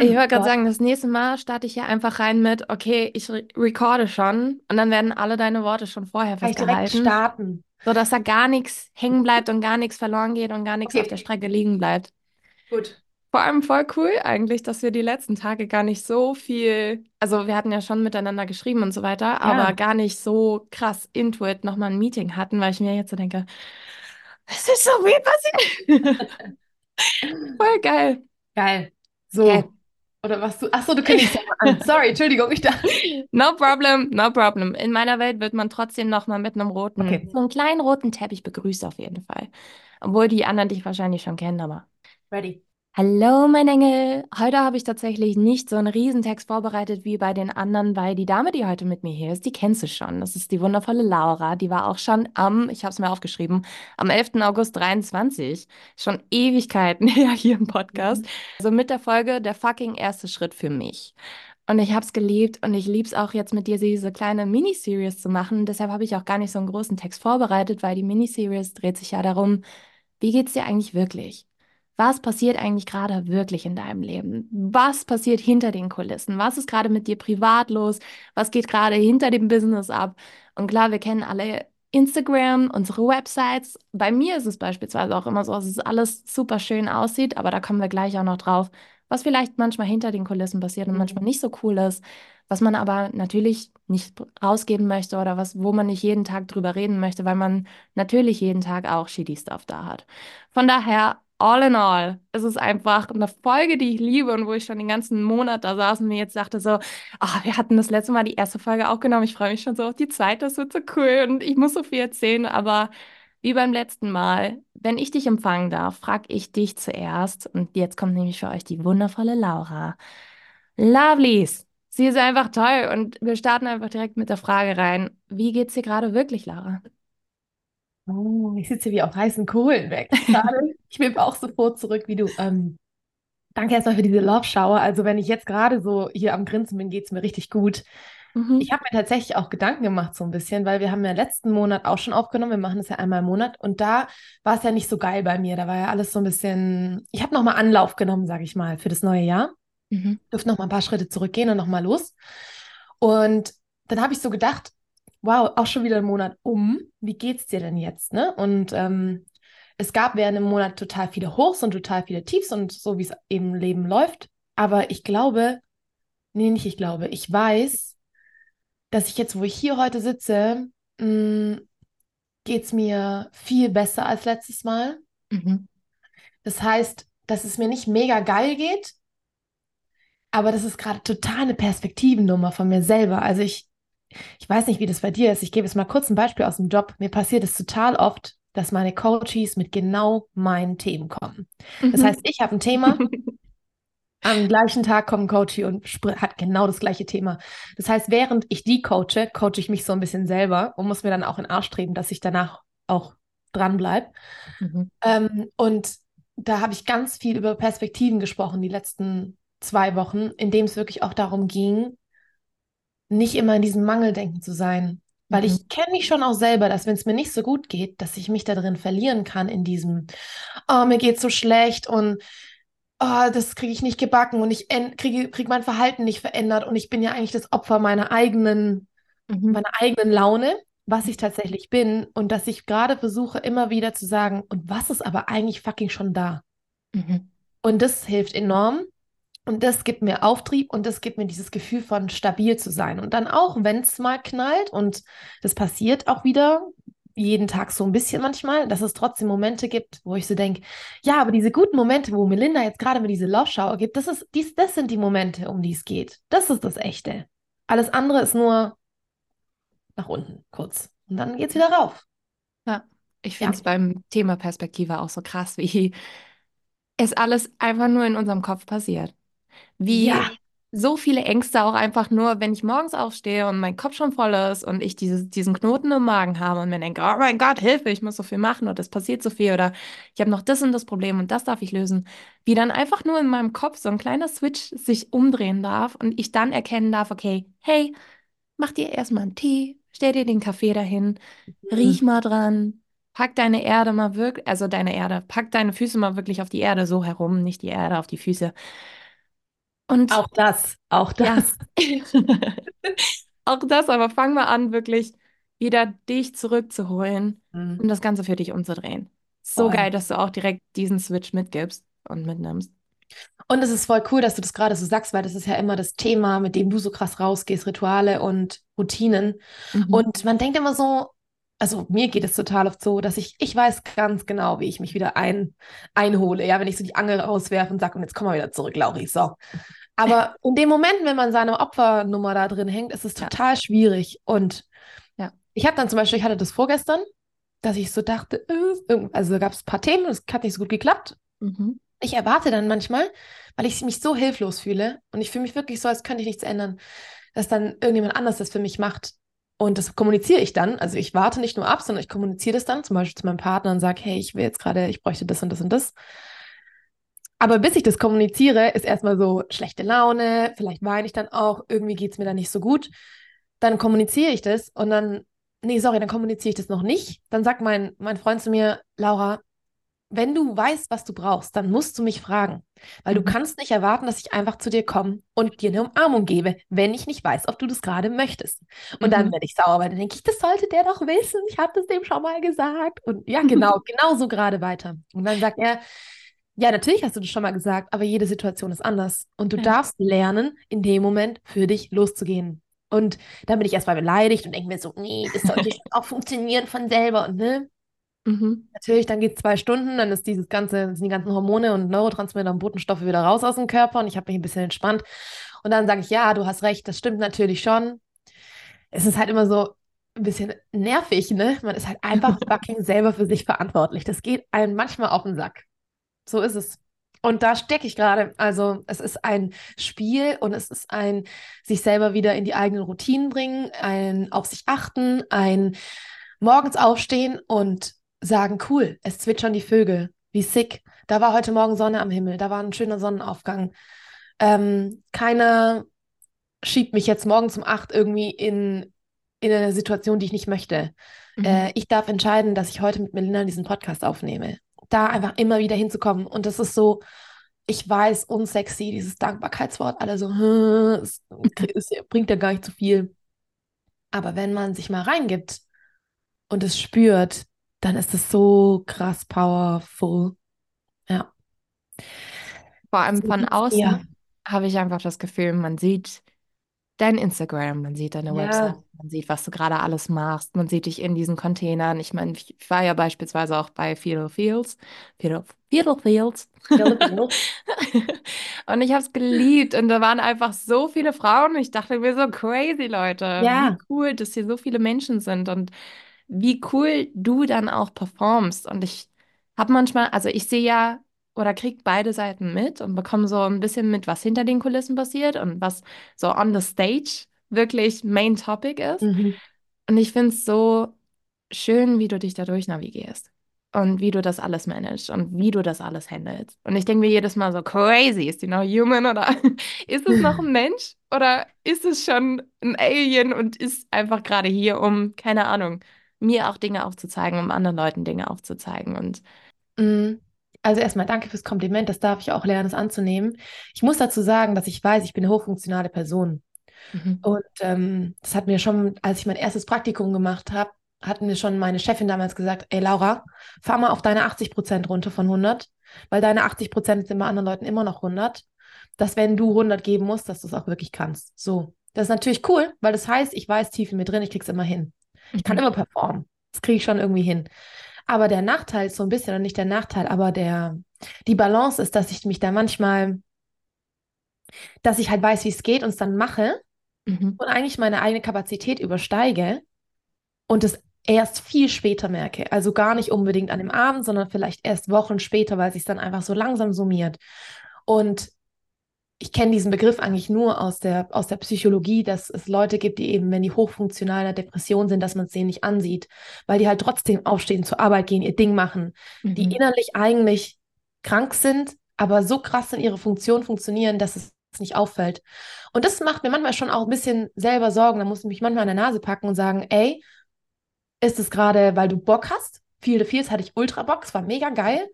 Ich wollte gerade sagen, das nächste Mal starte ich hier einfach rein mit, okay, ich re recorde schon und dann werden alle deine Worte schon vorher Kann ich festgehalten. direkt starten. So dass da gar nichts hängen bleibt und gar nichts verloren geht und gar nichts Okay. auf der Strecke liegen bleibt. Gut. Vor allem voll cool eigentlich, dass wir die letzten Tage gar nicht so viel, also wir hatten ja schon miteinander geschrieben und so weiter, aber gar nicht so krass Intuit nochmal ein Meeting hatten, weil ich mir jetzt so denke, es ist so viel passiert. Voll geil. Geil. So. Geil. Oder was du. Achso, du kündigst ja an. Sorry, Entschuldigung, ich dachte. No problem, no problem. In meiner Welt wird man trotzdem noch mal mit einem roten, Okay. so einen kleinen roten Teppich begrüßt auf jeden Fall. Obwohl die anderen dich wahrscheinlich schon kennen, aber. Ready. Hallo, mein Engel. Heute habe ich tatsächlich nicht so einen Riesentext vorbereitet wie bei den anderen, weil die Dame, die heute mit mir hier ist, die kennst du schon. Das ist die wundervolle Laura. Die war auch schon am, ich habe es mir aufgeschrieben, am 11. August 23. Schon Ewigkeiten her hier im Podcast. Also mit der Folge Der fucking erste Schritt für mich. Und ich habe es geliebt und ich liebe es auch jetzt mit dir diese kleine Miniseries zu machen. Deshalb habe ich auch gar nicht so einen großen Text vorbereitet, weil die Miniseries dreht sich ja darum, wie geht's dir eigentlich wirklich? Was passiert eigentlich gerade wirklich in deinem Leben? Was passiert hinter den Kulissen? Was ist gerade mit dir privat los? Was geht gerade hinter dem Business ab? Und klar, wir kennen alle Instagram, unsere Websites. Bei mir ist es beispielsweise auch immer so, dass es alles super schön aussieht, aber da kommen wir gleich auch noch drauf, was vielleicht manchmal hinter den Kulissen passiert und Mhm. manchmal nicht so cool ist, was man aber natürlich nicht rausgeben möchte oder was, wo man nicht jeden Tag drüber reden möchte, weil man natürlich jeden Tag auch shitty Stuff da hat. Von daher, all in all, es ist einfach eine Folge, die ich liebe und wo ich schon den ganzen Monat da saß und mir jetzt dachte so, ah, wir hatten das letzte Mal die erste Folge aufgenommen, ich freue mich schon so auf die zweite, das wird so cool und ich muss so viel erzählen, aber wie beim letzten Mal, wenn ich dich empfangen darf, frage ich dich zuerst und jetzt kommt nämlich für euch die wundervolle Laura. Lovelies, sie ist einfach toll und wir starten einfach direkt mit der Frage rein. Wie geht's dir gerade wirklich, Laura? Oh, ich sitze wie auf heißen Kohlen weg. Ich will auch sofort zurück, wie du. Ähm, danke erstmal für diese Love Shower. Also, wenn ich jetzt gerade so hier am Grinsen bin, geht es mir richtig gut. Mhm. Ich habe mir tatsächlich auch Gedanken gemacht, so ein bisschen, weil wir haben ja letzten Monat auch schon aufgenommen. Wir machen das ja einmal im Monat. Und da war es ja nicht so geil bei mir. Da war ja alles so ein bisschen. Ich habe nochmal Anlauf genommen, sage ich mal, für das neue Jahr. Mhm. durfte noch mal ein paar Schritte zurückgehen und noch mal los. Und dann habe ich so gedacht, wow, auch schon wieder ein Monat um. Wie geht's dir denn jetzt? Ne? Und ähm, es gab während dem Monat total viele Hochs und total viele Tiefs und so wie es eben im Leben läuft. Aber ich glaube, nee, nicht ich glaube, ich weiß, dass ich jetzt, wo ich hier heute sitze, geht es mir viel besser als letztes Mal. Mhm. Das heißt, dass es mir nicht mega geil geht, aber das ist gerade total eine Perspektivennummer von mir selber. Also ich, ich weiß nicht, wie das bei dir ist. Ich gebe jetzt mal kurz ein Beispiel aus dem Job. Mir passiert es total oft, dass meine Coaches mit genau meinen Themen kommen. Das Mhm. heißt, ich habe ein Thema, am gleichen Tag kommt ein Coach und hat genau das gleiche Thema. Das heißt, während ich die coache, coache ich mich so ein bisschen selber und muss mir dann auch in den Arsch treten, dass ich danach auch dran bleibe. Mhm. Ähm, und da habe ich ganz viel über Perspektiven gesprochen, die letzten zwei Wochen, in dem es wirklich auch darum ging, nicht immer in diesem Mangeldenken zu sein. Weil Mhm. ich kenne mich schon auch selber, dass wenn es mir nicht so gut geht, dass ich mich da drin verlieren kann in diesem, oh, mir geht's so schlecht und oh, das kriege ich nicht gebacken und ich kriege krieg mein Verhalten nicht verändert und ich bin ja eigentlich das Opfer meiner eigenen Mhm. meiner eigenen Laune, was ich tatsächlich bin und dass ich gerade versuche, immer wieder zu sagen, und was ist aber eigentlich fucking schon da? Mhm. Und das hilft enorm. Und das gibt mir Auftrieb und das gibt mir dieses Gefühl von stabil zu sein. Und dann auch, wenn es mal knallt und das passiert auch wieder jeden Tag so ein bisschen manchmal, dass es trotzdem Momente gibt, wo ich so denke, ja, aber diese guten Momente, wo Melinda jetzt gerade mir diese Love Shower gibt, das ist, dies, das sind die Momente, um die es geht. Das ist das Echte. Alles andere ist nur nach unten kurz. Und dann geht's wieder rauf. Ja, ich Ja. finde es beim Thema Perspektive auch so krass, wie es alles einfach nur in unserem Kopf passiert. Wie Ja, so viele Ängste auch einfach nur, wenn ich morgens aufstehe und mein Kopf schon voll ist und ich dieses, diesen Knoten im Magen habe und mir denke, oh mein Gott, Hilfe, ich muss so viel machen oder es passiert so viel oder ich habe noch das und das Problem und das darf ich lösen. Wie dann einfach nur in meinem Kopf so ein kleiner Switch sich umdrehen darf und ich dann erkennen darf, okay, hey, mach dir erstmal einen Tee, stell dir den Kaffee dahin, riech Mhm. mal dran. Pack deine Erde mal wirklich, also deine Erde, pack deine Füße mal wirklich auf die Erde so herum, nicht die Erde auf die Füße. Und auch das, auch ja, das. auch das, aber fang mal an, wirklich wieder dich zurückzuholen Mhm. und das Ganze für dich umzudrehen. So Voll. geil, dass du auch direkt diesen Switch mitgibst und mitnimmst. Und es ist voll cool, dass du das gerade so sagst, weil das ist ja immer das Thema, mit dem du so krass rausgehst, Rituale und Routinen. Mhm. Und man denkt immer so, also mir geht es total oft so, dass ich, ich weiß ganz genau, wie ich mich wieder ein, einhole. Ja, wenn ich so die Angel rauswerfe und sage, und jetzt komm mal wieder zurück, Lauri, so. Aber in dem Moment, wenn man seine Opfernummer da drin hängt, ist es Ja, total schwierig. Und ja. ich habe dann zum Beispiel, ich hatte das vorgestern, dass ich so dachte, äh, also da gab es ein paar Themen, es hat nicht so gut geklappt. Mhm. Ich erwarte dann manchmal, weil ich mich so hilflos fühle und ich fühle mich wirklich so, als könnte ich nichts ändern, dass dann irgendjemand anders das für mich macht. Und das kommuniziere ich dann. Also ich warte nicht nur ab, sondern ich kommuniziere das dann zum Beispiel zu meinem Partner und sage, hey, ich will jetzt gerade, ich bräuchte das und das und das. Aber bis ich das kommuniziere, ist erstmal so schlechte Laune, vielleicht weine ich dann auch, irgendwie geht es mir dann nicht so gut. Dann kommuniziere ich das und dann, nee, sorry, dann kommuniziere ich das noch nicht. Dann sagt mein, mein Freund zu mir, Laura, wenn du weißt, was du brauchst, dann musst du mich fragen. Weil du Mhm. kannst nicht erwarten, dass ich einfach zu dir komme und dir eine Umarmung gebe, wenn ich nicht weiß, ob du das gerade möchtest. Und dann Mhm. werde ich sauer, weil dann denke ich, das sollte der doch wissen. Ich habe das dem schon mal gesagt. Und ja, genau, genau so gerade weiter. Und dann sagt er, ja, natürlich hast du das schon mal gesagt, aber jede Situation ist anders. Und du Ja. darfst lernen, in dem Moment für dich loszugehen. Und dann bin ich erstmal beleidigt und denke mir so, nee, das sollte schon auch funktionieren von selber. Und ne, Mhm. Natürlich, dann geht es zwei Stunden, dann ist dieses ganze, sind die ganzen Hormone und Neurotransmitter und Botenstoffe wieder raus aus dem Körper und ich habe mich ein bisschen entspannt. Und dann sage ich, ja, du hast recht, das stimmt natürlich schon. Es ist halt immer so ein bisschen nervig, ne? Man ist halt einfach fucking selber für sich verantwortlich. Das geht einem manchmal auf den Sack. So ist es. Und da stecke ich gerade. Also es ist ein Spiel und es ist ein sich selber wieder in die eigenen Routinen bringen, ein auf sich achten, ein morgens aufstehen und sagen, cool, es zwitschern die Vögel, wie sick. Da war heute Morgen Sonne am Himmel, da war ein schöner Sonnenaufgang. Ähm, keiner schiebt mich jetzt morgens um acht irgendwie in, in eine Situation, die ich nicht möchte. Mhm. Äh, ich darf entscheiden, dass ich heute mit Melinda diesen Podcast aufnehme. Da einfach immer wieder hinzukommen. Und das ist so, ich weiß, unsexy, dieses Dankbarkeitswort, alle so, "Hm, es, es bringt ja gar nicht so viel. Aber wenn man sich mal reingibt und es spürt, dann ist es so krass powerful. Ja. Vor allem von außen habe ich einfach das Gefühl, man sieht dein Instagram, man sieht deine Website, Ja. man sieht, was du gerade alles machst, man sieht dich in diesen Containern. Ich meine, ich war ja beispielsweise auch bei Fiddle Fields. Fiddle, Fiddle Fields. Und ich habe es geliebt und da waren einfach so viele Frauen. Ich dachte mir so crazy, Leute, wie Ja. cool, dass hier so viele Menschen sind und wie cool du dann auch performst. Und ich habe manchmal, also ich sehe ja oder kriege beide Seiten mit und bekomme so ein bisschen mit, was hinter den Kulissen passiert und was so on the stage wirklich Main Topic ist. Mhm. Und ich finde es so schön, wie du dich dadurch navigierst und wie du das alles managst und wie du das alles handelst. Und ich denke mir jedes Mal so, crazy, ist die noch human oder ist es noch ein Mensch oder ist es schon ein Alien und ist einfach gerade hier, um, keine Ahnung, mir auch Dinge aufzuzeigen, um anderen Leuten Dinge aufzuzeigen. Und Mm, Also erstmal danke fürs Kompliment, das darf ich auch lernen, es anzunehmen. Ich muss dazu sagen, dass ich weiß, ich bin eine hochfunktionale Person. mhm. Und ähm, das hat mir schon, als ich mein erstes Praktikum gemacht habe, hat mir schon meine Chefin damals gesagt, ey Laura, fahr mal auf deine 80 Prozent runter von 100, weil deine 80 Prozent sind bei anderen Leuten immer noch 100, dass wenn du 100 geben musst, dass du es auch wirklich kannst. So, das ist natürlich cool, weil das heißt, ich weiß tief in mir drin, ich krieg's immer hin. Ich kann Mhm. immer performen. Das kriege ich schon irgendwie hin. Aber der Nachteil ist so ein bisschen, und nicht der Nachteil, aber der, die Balance ist, dass ich mich da manchmal, dass ich halt weiß, wie es geht und es dann mache Mhm. und eigentlich meine eigene Kapazität übersteige und es erst viel später merke. Also gar nicht unbedingt an dem Abend, sondern vielleicht erst Wochen später, weil sich dann einfach so langsam summiert. Und ich kenne diesen Begriff eigentlich nur aus der, aus der Psychologie, dass es Leute gibt, die eben, wenn die hochfunktional in der Depression sind, dass man es denen nicht ansieht, weil die halt trotzdem aufstehen, zur Arbeit gehen, ihr Ding machen, mhm. die innerlich eigentlich krank sind, aber so krass in ihre Funktion funktionieren, dass es nicht auffällt. Und das macht mir manchmal schon auch ein bisschen selber Sorgen. Da muss ich mich manchmal an der Nase packen und sagen, ey, ist es gerade, weil du Bock hast? Viel Fields hatte ich ultra Bock, es war mega geil.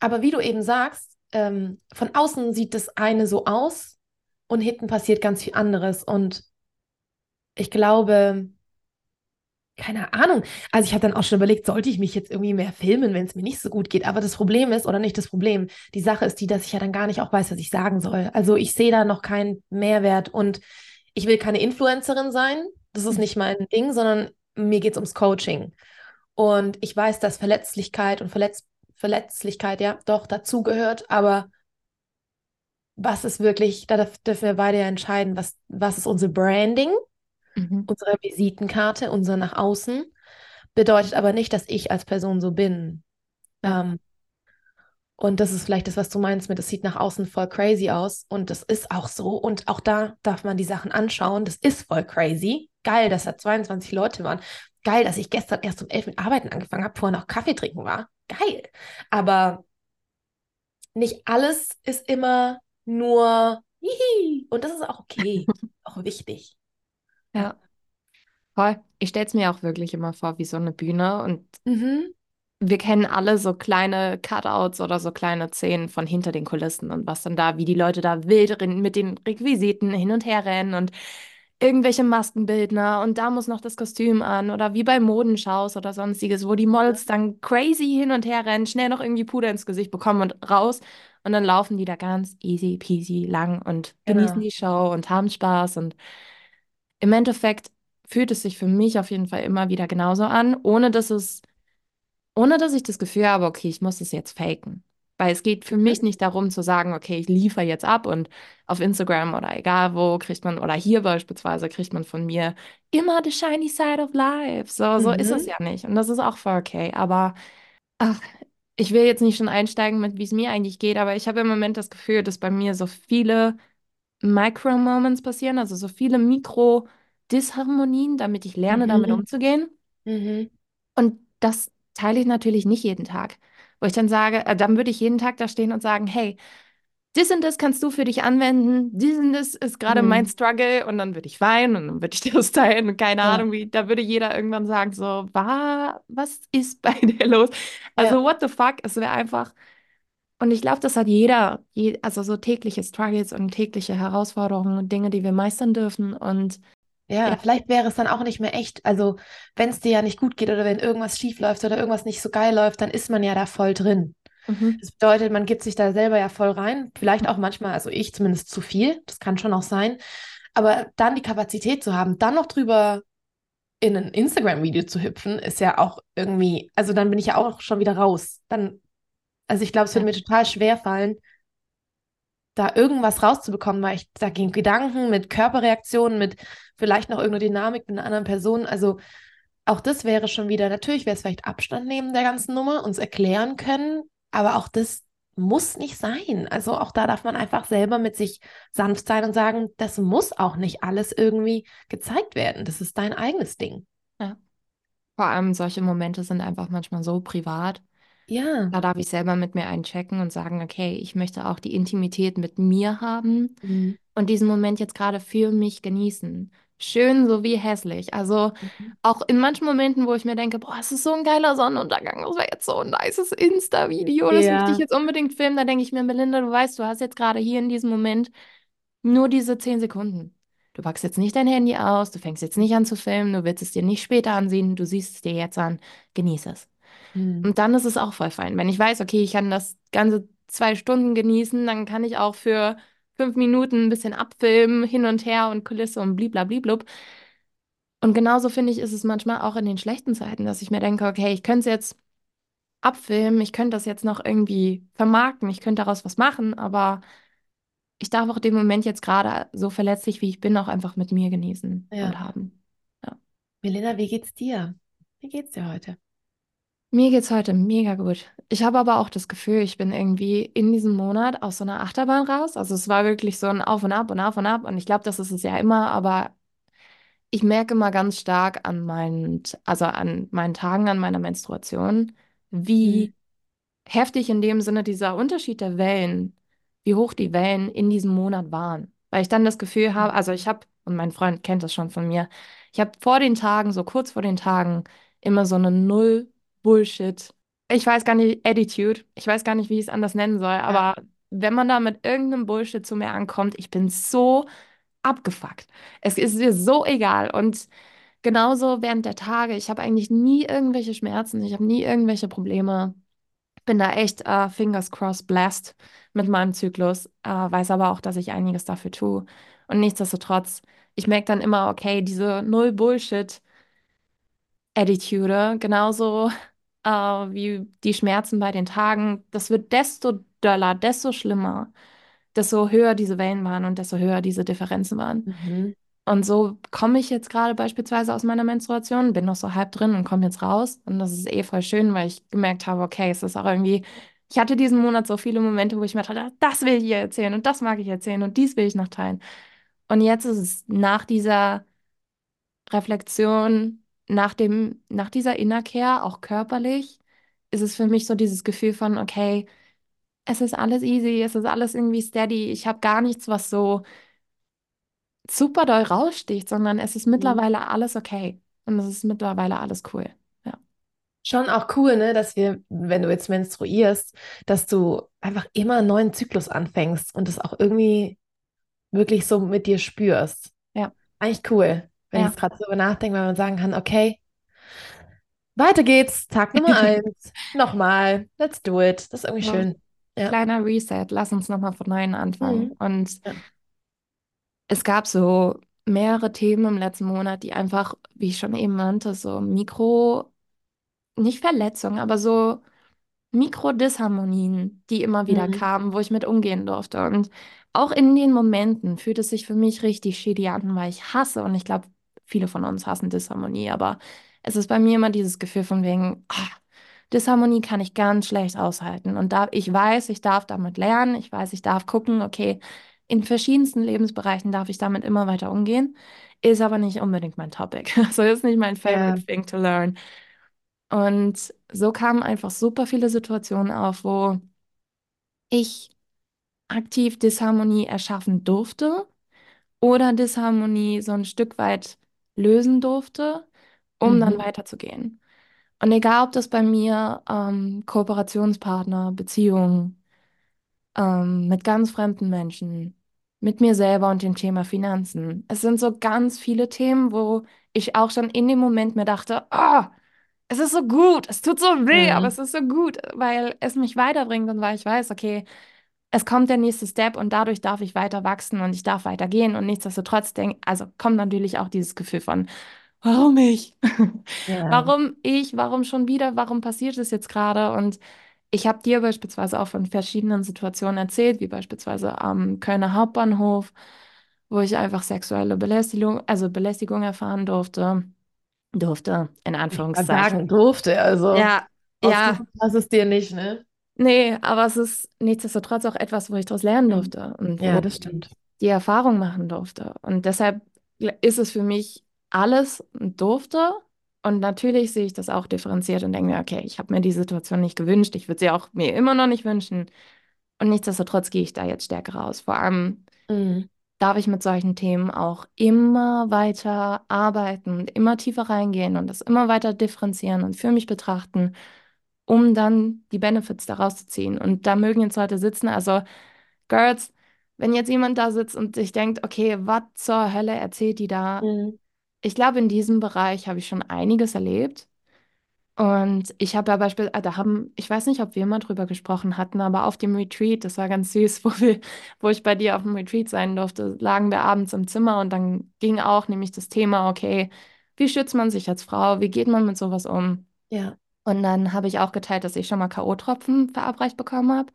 Aber wie du eben sagst, ähm, von außen sieht das eine so aus und hinten passiert ganz viel anderes. Und ich glaube, keine Ahnung. Also ich habe dann auch schon überlegt, sollte ich mich jetzt irgendwie mehr filmen, wenn es mir nicht so gut geht. Aber das Problem ist, oder nicht das Problem, die Sache ist die, dass ich ja dann gar nicht auch weiß, was ich sagen soll. Also ich sehe da noch keinen Mehrwert und ich will keine Influencerin sein. Das ist mhm. nicht mein Ding, sondern mir geht es ums Coaching. Und ich weiß, dass Verletzlichkeit und Verletz Verletzlichkeit ja doch dazugehört, aber was ist wirklich, da dürfen wir beide ja entscheiden, was, was ist unser Branding, mhm. unsere Visitenkarte, unser nach außen, bedeutet aber nicht, dass ich als Person so bin. Ähm, und das ist vielleicht das, was du meinst mit, das sieht nach außen voll crazy aus. Und das ist auch so. Und auch da darf man die Sachen anschauen. Das ist voll crazy. Geil, dass da 22 Leute waren. Geil, dass ich gestern erst um 11 mit Arbeiten angefangen habe, vorher noch Kaffee trinken war geil. Aber nicht alles ist immer nur hihi. Und das ist auch okay, auch wichtig. Ja. Voll. Ich stelle es mir auch wirklich immer vor wie so eine Bühne und mhm. wir kennen alle so kleine Cutouts oder so kleine Szenen von hinter den Kulissen und was dann da, wie die Leute da wild mit den Requisiten hin und her rennen und irgendwelche Maskenbildner und da muss noch das Kostüm an oder wie bei Modenschaus oder sonstiges, wo die Models dann crazy hin und her rennen, schnell noch irgendwie Puder ins Gesicht bekommen und raus und dann laufen die da ganz easy peasy lang und genießen genau. die Show und haben Spaß und im Endeffekt fühlt es sich für mich auf jeden Fall immer wieder genauso an, ohne dass es, ohne dass ich das Gefühl habe, okay, ich muss es jetzt faken. Weil es geht für mhm. mich nicht darum zu sagen, okay, ich liefere jetzt ab und auf Instagram oder egal wo kriegt man, oder hier beispielsweise kriegt man von mir immer the shiny side of life. So, so mhm. ist es mhm. ja nicht. Und das ist auch voll okay. Aber ach, ich will jetzt nicht schon einsteigen mit, wie es mir eigentlich geht, aber ich habe im Moment das Gefühl, dass bei mir so viele Micro-Moments passieren, also so viele Mikro-Disharmonien, damit ich lerne, mhm. damit umzugehen. Mhm. Und das teile ich natürlich nicht jeden Tag wo ich dann sage, äh, dann würde ich jeden Tag da stehen und sagen, hey, das und das kannst du für dich anwenden, das und das ist gerade mhm. mein Struggle und dann würde ich weinen und dann würde ich das teilen und keine ja. Ahnung, wie, da würde jeder irgendwann sagen, so, wa, was ist bei dir los? Also, ja. what the fuck? Es wäre einfach, und ich glaube, das hat jeder, je, also so tägliche Struggles und tägliche Herausforderungen und Dinge, die wir meistern dürfen und ja, ja, vielleicht wäre es dann auch nicht mehr echt. Also, wenn es dir ja nicht gut geht oder wenn irgendwas schief läuft oder irgendwas nicht so geil läuft, dann ist man ja da voll drin. Mhm. Das bedeutet, man gibt sich da selber ja voll rein. Vielleicht auch manchmal, also ich zumindest zu viel. Das kann schon auch sein. Aber dann die Kapazität zu haben, dann noch drüber in ein Instagram-Video zu hüpfen, ist ja auch irgendwie, also dann bin ich ja auch schon wieder raus. Dann, also ich glaube, es würde mir total schwer fallen, da irgendwas rauszubekommen, weil ich da ging Gedanken mit Körperreaktionen, mit vielleicht noch irgendeine Dynamik mit einer anderen Person. Also auch das wäre schon wieder, natürlich wäre es vielleicht Abstand nehmen der ganzen Nummer, uns erklären können, aber auch das muss nicht sein. Also auch da darf man einfach selber mit sich sanft sein und sagen, das muss auch nicht alles irgendwie gezeigt werden. Das ist dein eigenes Ding. Ja. Vor allem solche Momente sind einfach manchmal so privat. Ja. Da darf ich selber mit mir einchecken und sagen, okay, ich möchte auch die Intimität mit mir haben mhm. und diesen Moment jetzt gerade für mich genießen. Schön sowie hässlich. Also mhm. auch in manchen Momenten, wo ich mir denke, boah, es ist so ein geiler Sonnenuntergang, das wäre jetzt so ein nices Insta-Video, das ja. möchte ich jetzt unbedingt filmen. Da denke ich mir, Melinda, du weißt, du hast jetzt gerade hier in diesem Moment nur diese zehn Sekunden. Du packst jetzt nicht dein Handy aus, du fängst jetzt nicht an zu filmen, du willst es dir nicht später ansehen, du siehst es dir jetzt an, genieße es. Mhm. Und dann ist es auch voll fein. Wenn ich weiß, okay, ich kann das ganze zwei Stunden genießen, dann kann ich auch für fünf Minuten ein bisschen abfilmen, hin und her und Kulisse und bliblabliblub. Und genauso finde ich, ist es manchmal auch in den schlechten Zeiten, dass ich mir denke, okay, ich könnte es jetzt abfilmen, ich könnte das jetzt noch irgendwie vermarkten, ich könnte daraus was machen, aber ich darf auch den Moment jetzt gerade so verletzlich, wie ich bin, auch einfach mit mir genießen ja. und haben. Ja. Melina, wie geht's dir? Wie geht's dir heute? Mir geht's heute mega gut. Ich habe aber auch das Gefühl, ich bin irgendwie in diesem Monat aus so einer Achterbahn raus. Also es war wirklich so ein Auf und Ab und Auf und Ab. Und ich glaube, das ist es ja immer, aber ich merke immer ganz stark an meinen, also an meinen Tagen, an meiner Menstruation, Mhm. wie heftig in dem Sinne dieser Unterschied der Wellen, wie hoch die Wellen in diesem Monat waren. Weil ich dann das Gefühl habe, also ich habe, und mein Freund kennt das schon von mir, ich habe vor den Tagen, so kurz vor den Tagen, immer so eine Null-Bullshit. Ich weiß gar nicht, Attitude. Ich weiß gar nicht, wie ich es anders nennen soll, Ja. aber wenn man da mit irgendeinem Bullshit zu mir ankommt, ich bin so abgefuckt. Es ist mir so egal. Und genauso während der Tage, ich habe eigentlich nie irgendwelche Schmerzen, ich habe nie irgendwelche Probleme bin da echt äh, fingers crossed blessed mit meinem Zyklus, äh, weiß aber auch, dass ich einiges dafür tue. Und nichtsdestotrotz, ich merke dann immer, okay, diese Null Bullshit Attitude, genauso äh, wie die Schmerzen bei den Tagen, das wird desto döller, desto schlimmer, desto höher diese Wellen waren und desto höher diese Differenzen waren. Mhm. Und so komme ich jetzt gerade beispielsweise aus meiner Menstruation, bin noch so halb drin und komme jetzt raus. Und das ist eh voll schön, weil ich gemerkt habe, okay, es ist auch irgendwie, ich hatte diesen Monat so viele Momente, wo ich mir dachte, das will ich hier erzählen und das mag ich erzählen und dies will ich noch teilen. Und jetzt ist es nach dieser Reflexion, nach dem, nach dieser Innerkehr, auch körperlich, ist es für mich so dieses Gefühl von, okay, es ist alles easy, es ist alles irgendwie steady. Ich habe gar nichts, was so super doll raussticht, sondern es ist Mhm. mittlerweile alles okay. Und es ist mittlerweile alles cool. Ja. Schon auch cool, ne, dass wir, wenn du jetzt menstruierst, dass du einfach immer einen neuen Zyklus anfängst und das auch irgendwie wirklich so mit dir spürst. Ja, Eigentlich cool, wenn ich ja. jetzt gerade so darüber nachdenke, weil man sagen kann, okay, weiter geht's, Tag Nummer eins, nochmal, let's do it. Das ist irgendwie So, schön. Ja. kleiner Reset, lass uns nochmal von neuem anfangen. Mhm. Und Ja. es gab so mehrere Themen im letzten Monat, die einfach, wie ich schon eben nannte, so Mikro, nicht Verletzungen, aber so Mikrodisharmonien, die immer wieder Mhm. kamen, wo ich mit umgehen durfte. Und auch in den Momenten fühlt es sich für mich richtig shitty an, weil ich hasse, und ich glaube, viele von uns hassen Disharmonie, aber es ist bei mir immer dieses Gefühl von wegen, ah, Disharmonie kann ich ganz schlecht aushalten. Und da, ich weiß, ich darf damit lernen, ich weiß, ich darf gucken, okay, in verschiedensten Lebensbereichen darf ich damit immer weiter umgehen, ist aber nicht unbedingt mein Topic. Also ist nicht mein favorite thing to learn. Und so kamen einfach super viele Situationen auf, wo ich aktiv Disharmonie erschaffen durfte oder Disharmonie so ein Stück weit lösen durfte, um dann Mhm. weiterzugehen. Und egal, ob das bei mir ähm, Kooperationspartner, Beziehungen ähm, mit ganz fremden Menschen, mit mir selber und dem Thema Finanzen. Es sind so ganz viele Themen, wo ich auch schon in dem Moment mir dachte, ah, es ist so gut, es tut so weh, aber Mhm. es ist so gut, weil es mich weiterbringt und weil ich weiß, okay, es kommt der nächste Step und dadurch darf ich weiter wachsen und ich darf weitergehen und nichtsdestotrotz denk, also kommt natürlich auch dieses Gefühl von, warum ich? Ja. Warum ich? Warum schon wieder? Warum passiert es jetzt gerade? Und ich habe dir beispielsweise auch von verschiedenen Situationen erzählt, wie beispielsweise am Kölner Hauptbahnhof, wo ich einfach sexuelle Belästigung, also Belästigung erfahren durfte, durfte, in Ich Anführungszeichen. sagen, durfte, also Ja, ja, hast es dir nicht, ne? Nee, aber es ist nichtsdestotrotz auch etwas, wo ich daraus lernen Mhm. durfte und Ja, wo das stimmt. die Erfahrung machen durfte. Und deshalb ist es für mich alles durfte. Und natürlich sehe ich das auch differenziert und denke mir, okay, ich habe mir die Situation nicht gewünscht, ich würde sie auch mir immer noch nicht wünschen. Und nichtsdestotrotz gehe ich da jetzt stärker raus. Vor allem Mhm. darf ich mit solchen Themen auch immer weiter arbeiten und immer tiefer reingehen und das immer weiter differenzieren und für mich betrachten, um dann die Benefits daraus zu ziehen. Und da mögen jetzt Leute sitzen, also Girls, wenn jetzt jemand da sitzt und sich denkt, okay, was zur Hölle erzählt die da? Mhm. Ich glaube, in diesem Bereich habe ich schon einiges erlebt. Und ich habe ja beispielsweise, da haben, ich weiß nicht, ob wir mal drüber gesprochen hatten, aber auf dem Retreat, das war ganz süß, wo wir, wo ich bei dir auf dem Retreat sein durfte, lagen wir abends im Zimmer und dann ging auch nämlich das Thema, okay, wie schützt man sich als Frau? Wie geht man mit sowas um? Ja. Und dann habe ich auch geteilt, dass ich schon mal K.O.-Tropfen verabreicht bekommen habe.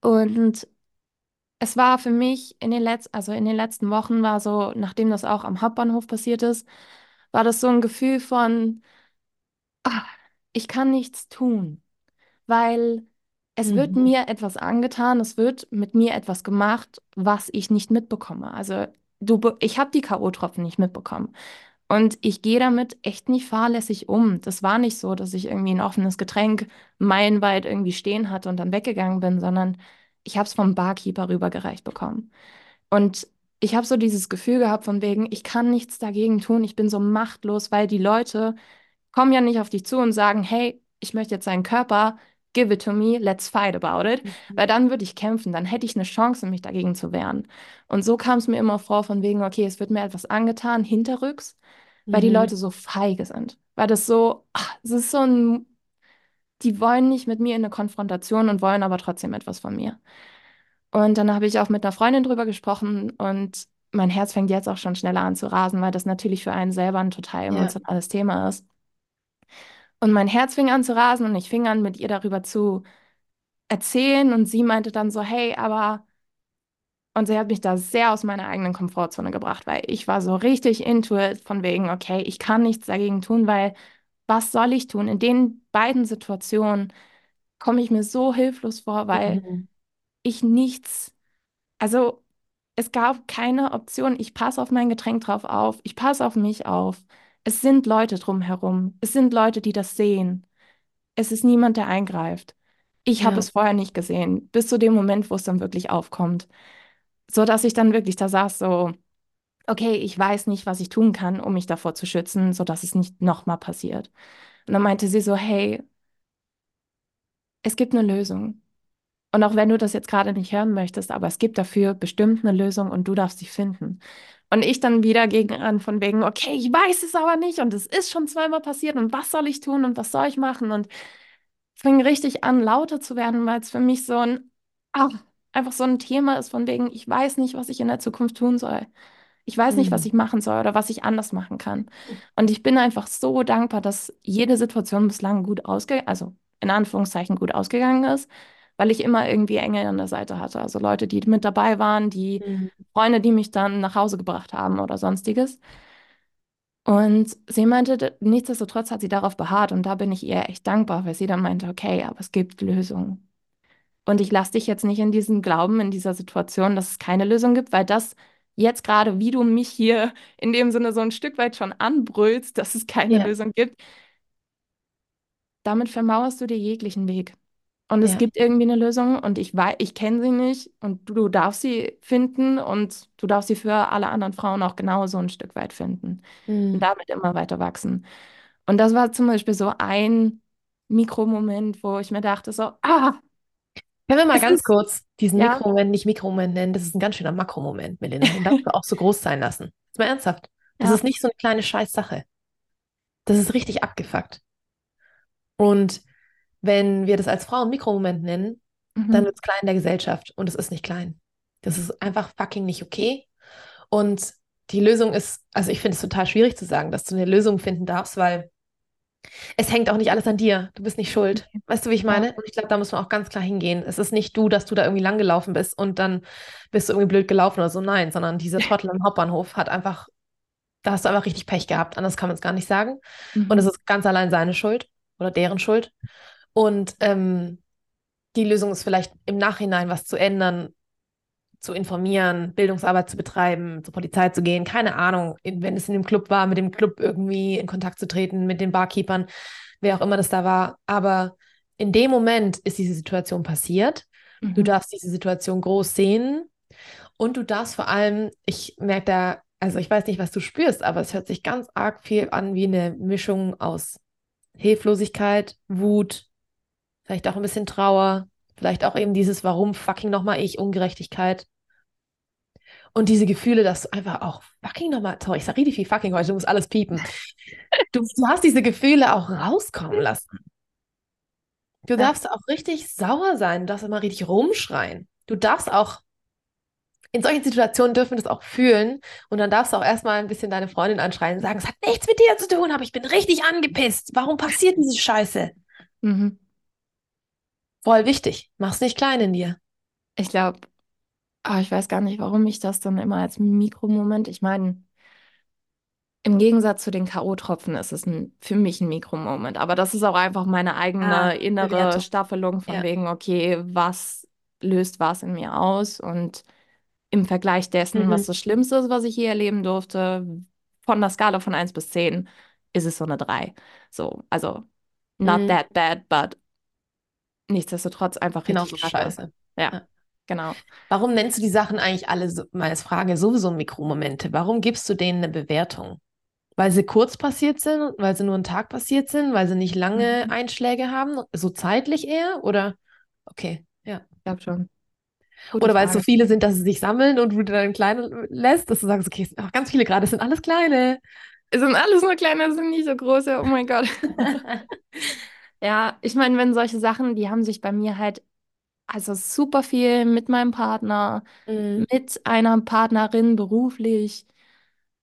Und es war für mich in den letzten, also in den letzten Wochen war so, nachdem das auch am Hauptbahnhof passiert ist, war das so ein Gefühl von ah, ich kann nichts tun, weil es wird Mhm. mir etwas angetan, es wird mit mir etwas gemacht, was ich nicht mitbekomme. Also du, ich habe die K.O.-Tropfen nicht mitbekommen. Und ich gehe damit echt nicht fahrlässig um. Das war nicht so, dass ich irgendwie ein offenes Getränk meilenweit irgendwie stehen hatte und dann weggegangen bin, sondern ich habe es vom Barkeeper rübergereicht bekommen. Und ich habe so dieses Gefühl gehabt von wegen, ich kann nichts dagegen tun, ich bin so machtlos, weil die Leute kommen ja nicht auf dich zu und sagen, hey, ich möchte jetzt deinen Körper, give it to me, let's fight about it, weil dann würde ich kämpfen, dann hätte ich eine Chance, mich dagegen zu wehren. Und so kam es mir immer vor von wegen, okay, es wird mir etwas angetan, hinterrücks, weil die Mhm. Leute so feige sind. Weil das so, ach, es ist so ein, die wollen nicht mit mir in eine Konfrontation und wollen aber trotzdem etwas von mir. Und dann habe ich auch mit einer Freundin drüber gesprochen und mein Herz fängt jetzt auch schon schneller an zu rasen, weil das natürlich für einen selber ein total Ja. emotionales Thema ist. Und mein Herz fing an zu rasen und ich fing an, mit ihr darüber zu erzählen und sie meinte dann so, hey, aber, und sie hat mich da sehr aus meiner eigenen Komfortzone gebracht, weil ich war so richtig into it von wegen, okay, ich kann nichts dagegen tun, weil was soll ich tun? In den beiden Situationen komme ich mir so hilflos vor, weil Mhm. ich nichts, also es gab keine Option, ich passe auf mein Getränk drauf auf, ich passe auf mich auf. Es sind Leute drumherum, es sind Leute, die das sehen. Es ist niemand, der eingreift. Ich habe Ja. es vorher nicht gesehen, bis zu dem Moment, wo es dann wirklich aufkommt. So dass ich dann wirklich da saß, so, okay, ich weiß nicht, was ich tun kann, um mich davor zu schützen, so dass es nicht nochmal passiert. Und dann meinte sie so, hey, es gibt eine Lösung. Und auch wenn du das jetzt gerade nicht hören möchtest, aber es gibt dafür bestimmt eine Lösung und du darfst sie finden. Und ich dann wieder gegen an von wegen, okay, ich weiß es aber nicht und es ist schon zweimal passiert und was soll ich tun und was soll ich machen? Und fing richtig an, lauter zu werden, weil es für mich so ein, ah, einfach so ein Thema ist von wegen, ich weiß nicht, was ich in der Zukunft tun soll. Ich weiß nicht, was Mhm. ich machen soll oder was ich anders machen kann. Und ich bin einfach so dankbar, dass jede Situation bislang gut ausgegangen, also in Anführungszeichen gut ausgegangen ist, weil ich immer irgendwie Engel an der Seite hatte. Also Leute, die mit dabei waren, die Mhm. Freunde, die mich dann nach Hause gebracht haben oder sonstiges. Und sie meinte, nichtsdestotrotz hat sie darauf beharrt und da bin ich ihr echt dankbar, weil sie dann meinte, okay, aber es gibt Lösungen. Und ich lasse dich jetzt nicht in diesem Glauben, in dieser Situation, dass es keine Lösung gibt, weil das jetzt gerade, wie du mich hier in dem Sinne so ein Stück weit schon anbrüllst, dass es keine Ja. Lösung gibt, damit vermauerst du dir jeglichen Weg. Und es Ja. gibt irgendwie eine Lösung und ich weiß, ich kenne sie nicht und du, du darfst sie finden und du darfst sie für alle anderen Frauen auch genauso ein Stück weit finden und Mhm. damit immer weiter wachsen. Und das war zum Beispiel so ein Mikromoment, wo ich mir dachte so, ah, Können wir mal es ganz ist, kurz diesen ja, Mikromoment nicht Mikromoment nennen? Das ist ein ganz schöner Makromoment, Melina. Den darfst du auch so groß sein lassen. Jetzt mal ernsthaft. Das ist ja, nicht so eine kleine Scheißsache. Das ist richtig abgefuckt. Und wenn wir das als Frauen Mikromoment nennen, dann mhm, wird es klein in der Gesellschaft. Und es ist nicht klein. Das ist einfach fucking nicht okay. Und die Lösung ist, also ich finde es total schwierig zu sagen, dass du eine Lösung finden darfst, weil es hängt auch nicht alles an dir. Du bist nicht schuld. Weißt du, wie ich meine? Und ich glaube, da muss man auch ganz klar hingehen. Es ist nicht du, dass du da irgendwie langgelaufen bist und dann bist du irgendwie blöd gelaufen oder so. Nein, sondern dieser Trottel am Hauptbahnhof hat einfach, da hast du einfach richtig Pech gehabt. Anders kann man es gar nicht sagen. Und es mhm, ist ganz allein seine Schuld oder deren Schuld. Und ähm, die Lösung ist vielleicht im Nachhinein was zu ändern, zu informieren, Bildungsarbeit zu betreiben, zur Polizei zu gehen, keine Ahnung, wenn es in dem Club war, mit dem Club irgendwie in Kontakt zu treten, mit den Barkeepern, wer auch immer das da war. Aber in dem Moment ist diese Situation passiert. Du mhm, darfst diese Situation groß sehen und du darfst vor allem, ich merke da, also ich weiß nicht, was du spürst, aber es hört sich ganz arg viel an wie eine Mischung aus Hilflosigkeit, Wut, vielleicht auch ein bisschen Trauer, vielleicht auch eben dieses Warum fucking nochmal ich, Ungerechtigkeit. Und diese Gefühle, dass du einfach auch fucking nochmal, sorry, ich sag richtig viel fucking heute, du musst alles piepen. Du, du hast diese Gefühle auch rauskommen lassen. Du darfst auch richtig sauer sein, du darfst immer richtig rumschreien. Du darfst auch, in solchen Situationen dürfen wir das auch fühlen. Und dann darfst du auch erstmal ein bisschen deine Freundin anschreien und sagen, es hat nichts mit dir zu tun, aber ich bin richtig angepisst. Warum passiert diese Scheiße? mhm. Voll wichtig. Mach's nicht klein in dir. Ich glaube, ich weiß gar nicht, warum ich das dann immer als Mikromoment, ich meine, Im Gegensatz zu den K.O.-Tropfen ist es ein, für mich ein Mikromoment. Aber das ist auch einfach meine Ah, eigene innere Bewertung. Staffelung von Ja. wegen, okay, was löst was in mir aus? Und im Vergleich dessen, was Mhm. das Schlimmste ist, was ich je erleben durfte, von der Skala von eins bis 10 ist es so eine 3. So, also not Mhm. that bad, but nichtsdestotrotz einfach richtig Genauso kacke. scheiße. Ja, Ja. genau. Warum nennst du die Sachen eigentlich alle, so, mal als Frage, sowieso Mikromomente? Warum gibst du denen eine Bewertung? Weil sie kurz passiert sind, weil sie nur einen Tag passiert sind, weil sie nicht lange Mhm. Einschläge haben, so zeitlich eher? Oder? Okay, ja. Ich glaube schon. Gute Oder weil es so viele sind, dass sie sich sammeln und du dann kleine lässt, dass du sagst, okay, es sind auch ganz viele gerade, es sind alles kleine. Es sind alles nur kleine, es sind nicht so große. Oh mein Gott. Ja, ich meine, wenn solche Sachen, die haben sich bei mir halt, also super viel mit meinem Partner, Mhm. mit einer Partnerin beruflich,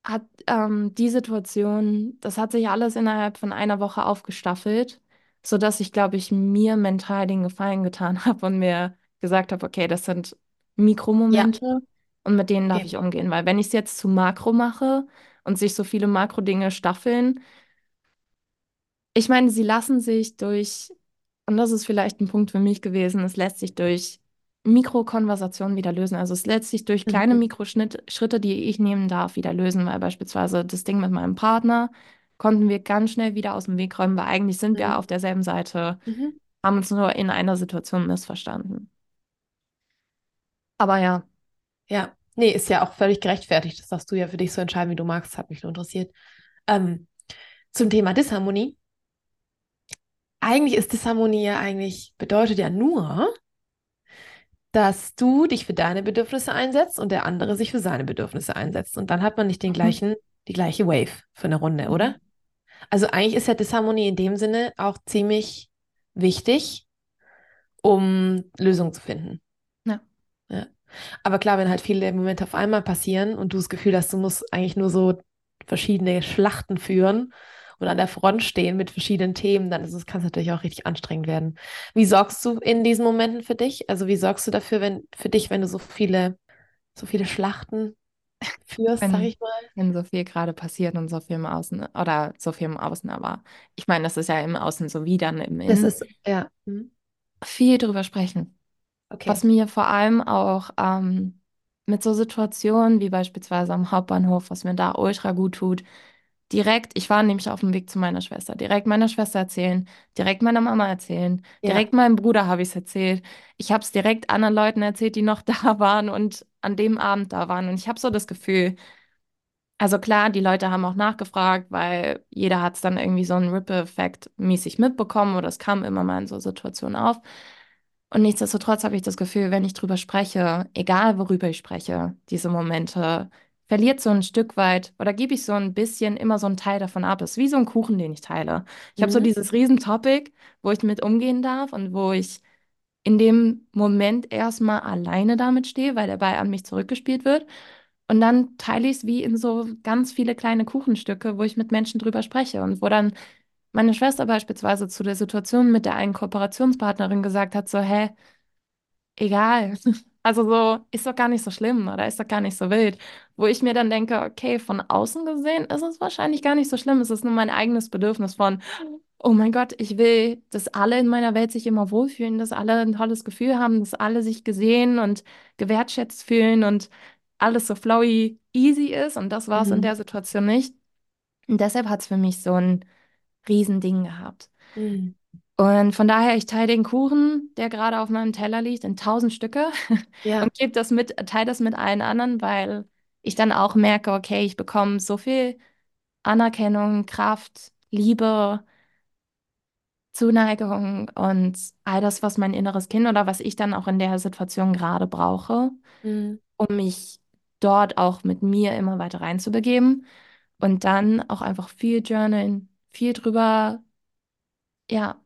hat ähm, die Situation, das hat sich alles innerhalb von einer Woche aufgestaffelt, sodass ich, glaube ich, mir mental den Gefallen getan habe und mir gesagt habe, okay, das sind Ja, Mikromomente und mit denen darf okay. ich umgehen, weil wenn ich es jetzt zu Makro mache und sich so viele Makrodinge staffeln, ich meine, sie lassen sich durch, und das ist vielleicht ein Punkt für mich gewesen, es lässt sich durch Mikrokonversationen wieder lösen. Also es lässt sich durch kleine Mhm. Mikroschritte, die ich nehmen darf, wieder lösen, weil beispielsweise das Ding mit meinem Partner konnten wir ganz schnell wieder aus dem Weg räumen, weil eigentlich sind wir Mhm. auf derselben Seite, Mhm. haben uns nur in einer Situation missverstanden. Aber ja, Ja, nee, ist ja auch völlig gerechtfertigt. Das darfst du ja für dich so entscheiden, wie du magst. Hat mich nur interessiert. Ähm, zum Thema Disharmonie. Eigentlich ist Disharmonie ja eigentlich, bedeutet ja nur, dass du dich für deine Bedürfnisse einsetzt und der andere sich für seine Bedürfnisse einsetzt. Und dann hat man nicht den Mhm. gleichen, die gleiche Wave für eine Runde, Mhm. oder? Also eigentlich ist ja Disharmonie in dem Sinne auch ziemlich wichtig, um Lösungen zu finden. ja, Ja. Aber klar, wenn halt viele Momente auf einmal passieren und du das Gefühl hast, du musst eigentlich nur so verschiedene Schlachten führen und an der Front stehen mit verschiedenen Themen, dann ist es, kann es natürlich auch richtig anstrengend werden. Wie sorgst du in diesen Momenten für dich? Also wie sorgst du dafür, wenn für dich, wenn du so viele, so viele Schlachten führst, sag wenn, ich mal? wenn so viel gerade passiert und so viel im Außen oder so viel im Außen, aber ich meine, das ist ja im Außen sowie dann im Das Innen, ist, ja, hm, viel drüber sprechen. Was okay. mir vor allem auch ähm, mit so Situationen wie beispielsweise am Hauptbahnhof, was mir da ultra gut tut, direkt, ich war nämlich auf dem Weg zu meiner Schwester, direkt meiner Schwester erzählen, direkt meiner Mama erzählen, Ja. direkt meinem Bruder habe ich es erzählt. Ich habe es direkt anderen Leuten erzählt, die noch da waren und an dem Abend da waren. Und ich habe so das Gefühl, also klar, die Leute haben auch nachgefragt, weil jeder hat es dann irgendwie so einen Ripple-Effekt mäßig mitbekommen oder es kam immer mal in so Situationen auf. Und nichtsdestotrotz habe ich das Gefühl, wenn ich drüber spreche, egal worüber ich spreche, diese Momente, verliert so ein Stück weit oder gebe ich so ein bisschen immer so einen Teil davon ab. Es ist wie so ein Kuchen, den ich teile. Ich habe so Mhm. dieses Riesen-Topic, wo ich mit umgehen darf und wo ich in dem Moment erstmal alleine damit stehe, weil der Ball an mich zurückgespielt wird. Und dann teile ich es wie in so ganz viele kleine Kuchenstücke, wo ich mit Menschen drüber spreche und wo dann meine Schwester beispielsweise zu der Situation mit der einen Kooperationspartnerin gesagt hat, so, hä, egal. Also so, ist doch gar nicht so schlimm oder ist doch gar nicht so wild. Wo ich mir dann denke, okay, von außen gesehen ist es wahrscheinlich gar nicht so schlimm. Es ist nur mein eigenes Bedürfnis von, oh mein Gott, ich will, dass alle in meiner Welt sich immer wohlfühlen, dass alle ein tolles Gefühl haben, dass alle sich gesehen und gewertschätzt fühlen und alles so flowy, easy ist. Und das war es in Mhm. der Situation nicht. Und deshalb hat es für mich so ein Riesending gehabt. Mhm. Und von daher, ich teile den Kuchen, der gerade auf meinem Teller liegt, in tausend Stücke Ja. und gebe das mit, teile das mit allen anderen, weil ich dann auch merke, okay, ich bekomme so viel Anerkennung, Kraft, Liebe, Zuneigung und all das, was mein inneres Kind oder was ich dann auch in der Situation gerade brauche, Mhm. um mich dort auch mit mir immer weiter reinzubegeben und dann auch einfach viel journalen, viel drüber, ja,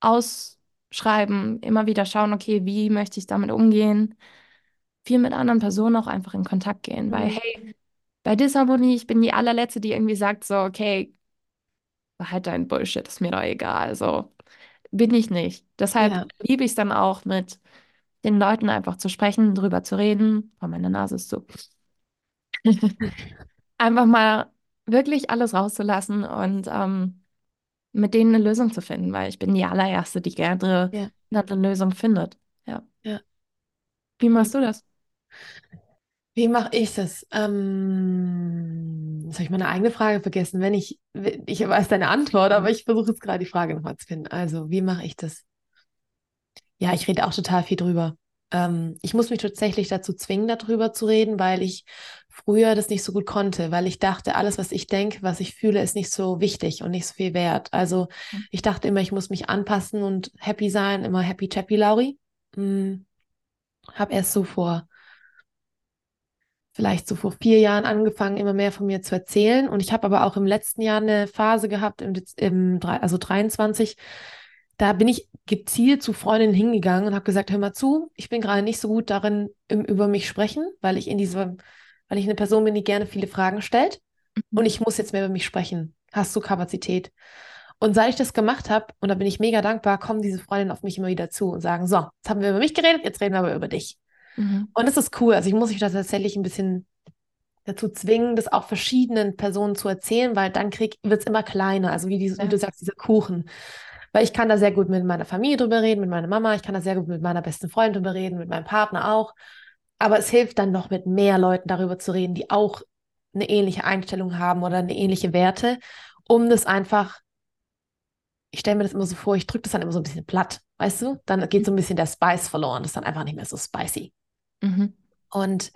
ausschreiben, immer wieder schauen, okay, wie möchte ich damit umgehen, viel mit anderen Personen auch einfach in Kontakt gehen, weil Mhm. hey, bei Disharmonie, ich bin die allerletzte, die irgendwie sagt so, okay, halt dein Bullshit, ist mir doch egal, so bin ich nicht. Deshalb Ja. liebe ich es dann auch mit den Leuten einfach zu sprechen, drüber zu reden. Oh, meine Nase ist so. Einfach mal wirklich alles rauszulassen und ähm, mit denen eine Lösung zu finden, weil ich bin die allererste, die gerne Ja, eine Lösung findet. Ja. ja. Wie machst du das? Wie mache ich das? Ähm, jetzt habe ich meine eigene Frage vergessen. Wenn ich, ich weiß deine Antwort, aber ich versuche jetzt gerade die Frage nochmal zu finden. Also, wie mache ich das? Ja, ich rede auch total viel drüber. Ähm, ich muss mich tatsächlich dazu zwingen, darüber zu reden, weil ich früher das nicht so gut konnte, weil ich dachte, alles, was ich denke, was ich fühle, ist nicht so wichtig und nicht so viel wert. Also ich dachte immer, ich muss mich anpassen und happy sein, immer happy chappy Lauri. Hm, habe erst so vor vielleicht so vor vier Jahren angefangen, immer mehr von mir zu erzählen. Und ich habe aber auch im letzten Jahr eine Phase gehabt, im, im also 23, da bin ich gezielt zu Freundinnen hingegangen und habe gesagt, hör mal zu, ich bin gerade nicht so gut darin, im, über mich sprechen, weil ich in dieser, weil ich eine Person bin, die gerne viele Fragen stellt. Mhm. Und ich muss jetzt mehr über mich sprechen. Hast du Kapazität? Und seit ich das gemacht habe, und da bin ich mega dankbar, kommen diese Freundinnen auf mich immer wieder zu und sagen, so, jetzt haben wir über mich geredet, jetzt reden wir aber über dich. Mhm. Und das ist cool. Also ich muss mich da tatsächlich ein bisschen dazu zwingen, das auch verschiedenen Personen zu erzählen, weil dann wird es immer kleiner. Also wie, dieses, Ja. wie du sagst, dieser Kuchen. Weil ich kann da sehr gut mit meiner Familie drüber reden, mit meiner Mama, ich kann da sehr gut mit meiner besten Freundin drüber reden, mit meinem Partner auch. Aber es hilft dann noch mit mehr Leuten darüber zu reden, die auch eine ähnliche Einstellung haben oder eine ähnliche Werte, um das einfach, ich stelle mir das immer so vor, ich drücke das dann immer so ein bisschen platt, weißt du? Dann geht so ein bisschen der Spice verloren, das ist dann einfach nicht mehr so spicy. Mhm. Und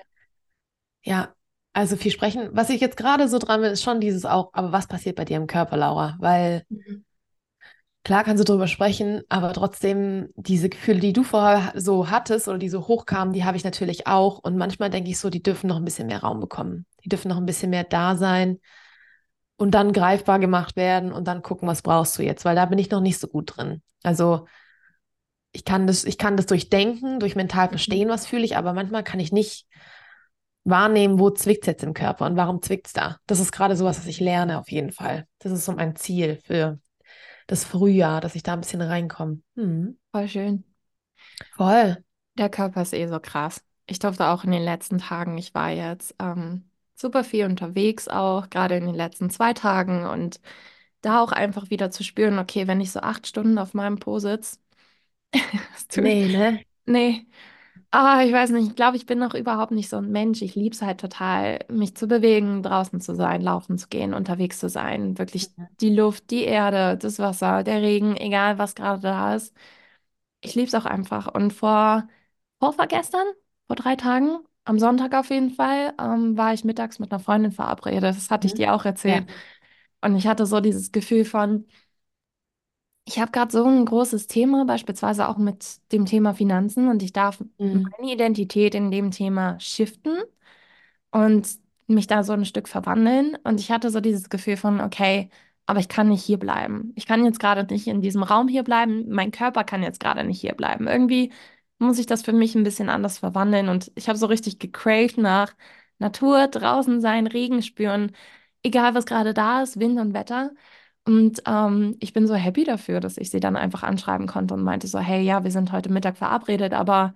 ja, also viel sprechen. Was ich jetzt gerade so dran bin, ist schon dieses auch, aber was passiert bei dir im Körper, Laura? Weil Mhm. Klar kannst du drüber sprechen, aber trotzdem diese Gefühle, die du vorher so hattest oder die so hochkamen, die habe ich natürlich auch. Und manchmal denke ich so, die dürfen noch ein bisschen mehr Raum bekommen. Die dürfen noch ein bisschen mehr da sein und dann greifbar gemacht werden und dann gucken, was brauchst du jetzt, weil da bin ich noch nicht so gut drin. Also ich kann das, ich kann das durchdenken, durch mental verstehen, was fühle ich, aber manchmal kann ich nicht wahrnehmen, wo zwickt es jetzt im Körper und warum zwickt es da. Das ist gerade sowas, was ich lerne auf jeden Fall. Das ist so mein Ziel für das Frühjahr, dass ich da ein bisschen reinkomme. Hm. Voll schön. Voll. Der Körper ist eh so krass. Ich durfte auch in den letzten Tagen, ich war jetzt ähm, super viel unterwegs, auch gerade in den letzten zwei Tagen und da auch einfach wieder zu spüren, okay, wenn ich so acht Stunden auf meinem Po sitze, Nee, ne? nee, ah, ich weiß nicht, ich glaube, ich bin noch überhaupt nicht so ein Mensch. Ich liebe es halt total, mich zu bewegen, draußen zu sein, laufen zu gehen, unterwegs zu sein, wirklich die Luft, die Erde, das Wasser, der Regen, egal was gerade da ist. Ich liebe es auch einfach. Und vor, vorvergestern, vor drei Tagen, am Sonntag auf jeden Fall, ähm, war ich mittags mit einer Freundin verabredet. Das hatte ich Mhm. dir auch Ja. erzählt. Und ich hatte so dieses Gefühl von, ich habe gerade so ein großes Thema, beispielsweise auch mit dem Thema Finanzen, und ich darf Mhm. meine Identität in dem Thema shiften und mich da so ein Stück verwandeln. Und ich hatte so dieses Gefühl von, okay, aber ich kann nicht hier bleiben. Ich kann jetzt gerade nicht in diesem Raum hier bleiben. Mein Körper kann jetzt gerade nicht hier bleiben. Irgendwie muss ich das für mich ein bisschen anders verwandeln. Und ich habe so richtig gecraved nach Natur, draußen sein, Regen spüren, egal was gerade da ist, Wind und Wetter. Und ähm, ich bin so happy dafür, dass ich sie dann einfach anschreiben konnte und meinte so, hey, ja, wir sind heute Mittag verabredet, aber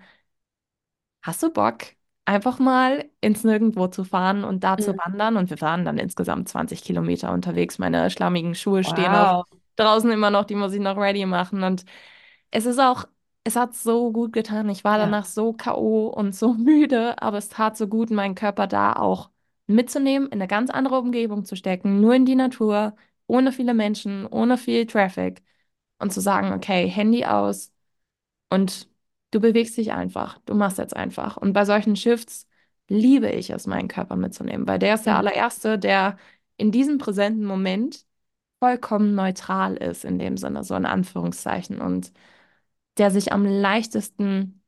Hast du Bock, einfach mal ins Nirgendwo zu fahren und da zu Mhm. wandern? Und wir waren dann insgesamt 20 Kilometer unterwegs. Meine schlammigen Schuhe stehen auch Wow. draußen immer noch, die muss ich noch ready machen. Und es ist auch, es hat so gut getan. Ich war Ja. danach so K.O. und so müde, aber es tat so gut, meinen Körper da auch mitzunehmen, in eine ganz andere Umgebung zu stecken, nur in die Natur, ohne viele Menschen, ohne viel Traffic und zu sagen, okay, Handy aus. Und du bewegst dich einfach. Du machst jetzt einfach. Und bei solchen Shifts liebe ich es, meinen Körper mitzunehmen, weil der ist der Mhm. allererste, der in diesem präsenten Moment vollkommen neutral ist, in dem Sinne, so in Anführungszeichen. Und der sich am leichtesten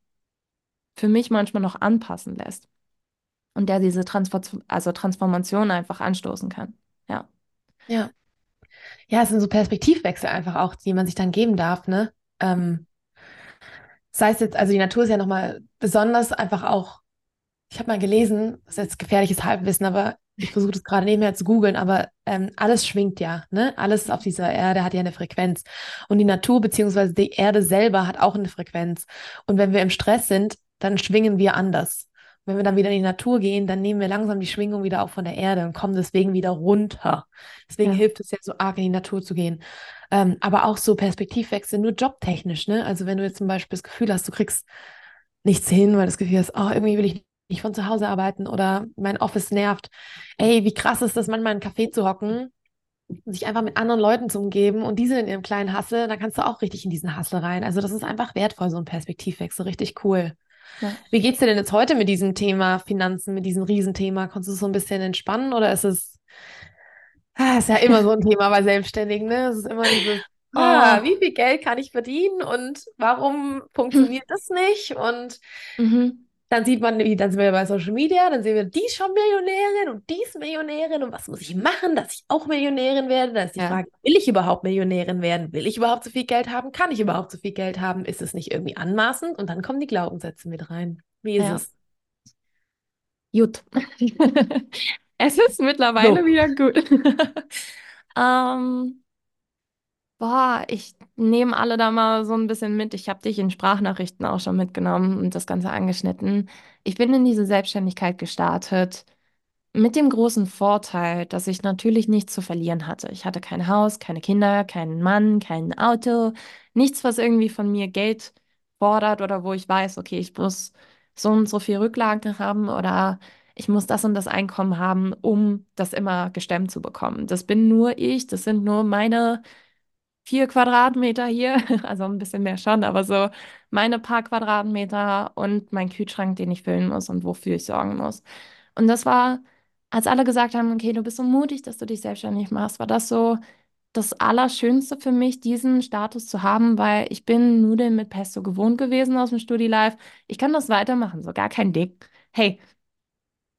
für mich manchmal noch anpassen lässt. Und der diese Transfor also Transformation einfach anstoßen kann. Ja. Ja. Ja, es sind so Perspektivwechsel einfach auch, die man sich dann geben darf, ne? Ähm, sei es jetzt, also die Natur ist ja nochmal besonders einfach auch, ich habe mal gelesen, das ist jetzt gefährliches Halbwissen, aber ich versuche das gerade nebenher zu googeln, aber ähm, alles schwingt ja, ne? Alles auf dieser Erde hat ja eine Frequenz. Und die Natur beziehungsweise die Erde selber hat auch eine Frequenz. Und wenn wir im Stress sind, dann schwingen wir anders. Wenn wir dann wieder in die Natur gehen, dann nehmen wir langsam die Schwingung wieder auf von der Erde und kommen deswegen wieder runter. Deswegen Ja. hilft es ja so arg in die Natur zu gehen. Ähm, aber auch so Perspektivwechsel, nur jobtechnisch, ne? Also wenn du jetzt zum Beispiel das Gefühl hast, du kriegst nichts hin, weil das Gefühl hast, oh, irgendwie will ich nicht von zu Hause arbeiten oder mein Office nervt. Ey, wie krass ist das, manchmal in einen Café zu hocken sich einfach mit anderen Leuten zu umgeben und diese in ihrem kleinen Hassel, dann kannst du auch richtig in diesen Hassel rein. Also das ist einfach wertvoll, so ein Perspektivwechsel, richtig cool. Ja. Wie geht's dir denn jetzt heute mit diesem Thema Finanzen, mit diesem Riesenthema? Konntest du es so ein bisschen entspannen oder ist es, ah, ist ja immer so ein Thema bei Selbstständigen, ne? Es ist immer dieses, ah, Oh. wie viel Geld kann ich verdienen und warum funktioniert das nicht? Und Mhm. Dann sieht man, wie, dann sind wir bei Social Media, dann sehen wir, die ist schon Millionärin und die ist Millionärin und was muss ich machen, dass ich auch Millionärin werde? Da ist die Ja. Frage, will ich überhaupt Millionärin werden? Will ich überhaupt so viel Geld haben? Kann ich überhaupt so viel Geld haben? Ist es nicht irgendwie anmaßend? Und dann kommen die Glaubenssätze mit rein. Wie ist Ja. es? Gut. Es ist mittlerweile So. wieder gut. Ähm, boah, ich nehme alle da mal so ein bisschen mit. Ich habe dich in Sprachnachrichten auch schon mitgenommen und das Ganze angeschnitten. Ich bin in diese Selbstständigkeit gestartet mit dem großen Vorteil, dass ich natürlich nichts zu verlieren hatte. Ich hatte kein Haus, keine Kinder, keinen Mann, kein Auto, nichts, was irgendwie von mir Geld fordert oder wo ich weiß, okay, ich muss so und so viel Rücklagen haben oder ich muss das und das Einkommen haben, um das immer gestemmt zu bekommen. Das bin nur ich, das sind nur meine vier Quadratmeter hier, also ein bisschen mehr schon, aber so meine paar Quadratmeter und mein Kühlschrank, den ich füllen muss und wofür ich sorgen muss. Und das war, als alle gesagt haben, okay, du bist so mutig, dass du dich selbstständig machst, war das so das Allerschönste für mich, diesen Status zu haben, weil ich bin Nudeln mit Pesto gewohnt gewesen aus dem Studi-Life. Ich kann das weitermachen, so gar kein Ding. Hey,